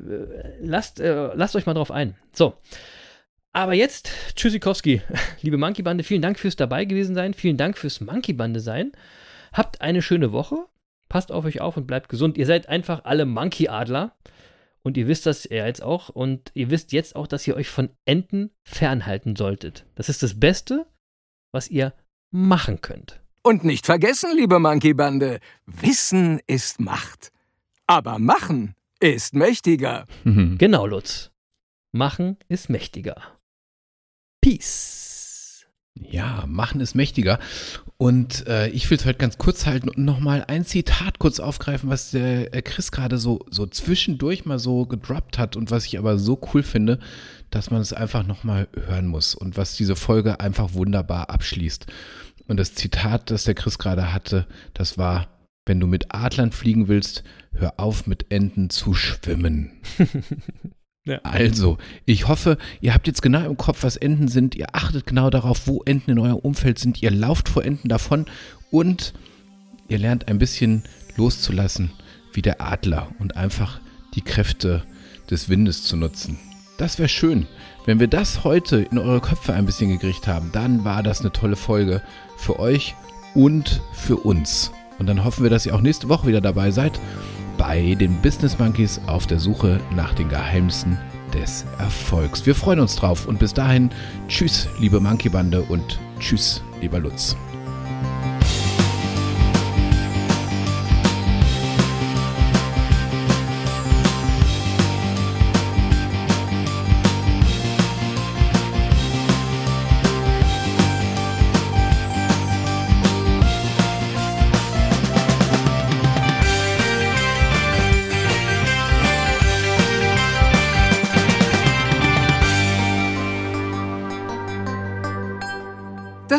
lasst, äh, lasst euch mal drauf ein. So. Aber jetzt, Tschüssikowski, <laughs> liebe Monkey-Bande, vielen Dank fürs dabei gewesen sein. Vielen Dank fürs Monkey-Bande sein. Habt eine schöne Woche. Passt auf euch auf und bleibt gesund. Ihr seid einfach alle Monkey-Adler. Und ihr wisst das ja jetzt auch. Und ihr wisst jetzt auch, dass ihr euch von Enten fernhalten solltet. Das ist das Beste, was ihr machen könnt. Und nicht vergessen, liebe Monkey-Bande, Wissen ist Macht. Aber machen ist mächtiger. <laughs> Genau, Lutz. Machen ist mächtiger. Peace. Ja, machen ist mächtiger. Und äh, ich will es heute ganz kurz halten und nochmal ein Zitat kurz aufgreifen, was der äh, Chris gerade so, so zwischendurch mal so gedroppt hat und was ich aber so cool finde, dass man es einfach nochmal hören muss und was diese Folge einfach wunderbar abschließt. Und das Zitat, das der Chris gerade hatte, das war, wenn du mit Adlern fliegen willst, hör auf mit Enten zu schwimmen. <laughs> Ja. Also, ich hoffe, ihr habt jetzt genau im Kopf, was Enten sind. Ihr achtet genau darauf, wo Enten in eurem Umfeld sind. Ihr lauft vor Enten davon und ihr lernt ein bisschen loszulassen wie der Adler und einfach die Kräfte des Windes zu nutzen. Das wäre schön. Wenn wir das heute in eure Köpfe ein bisschen gekriegt haben, dann war das eine tolle Folge für euch und für uns. Und dann hoffen wir, dass ihr auch nächste Woche wieder dabei seid bei den Business Monkeys auf der Suche nach den Geheimnissen des Erfolgs. Wir freuen uns drauf und bis dahin, tschüss, liebe Monkey Bande und tschüss, lieber Lutz.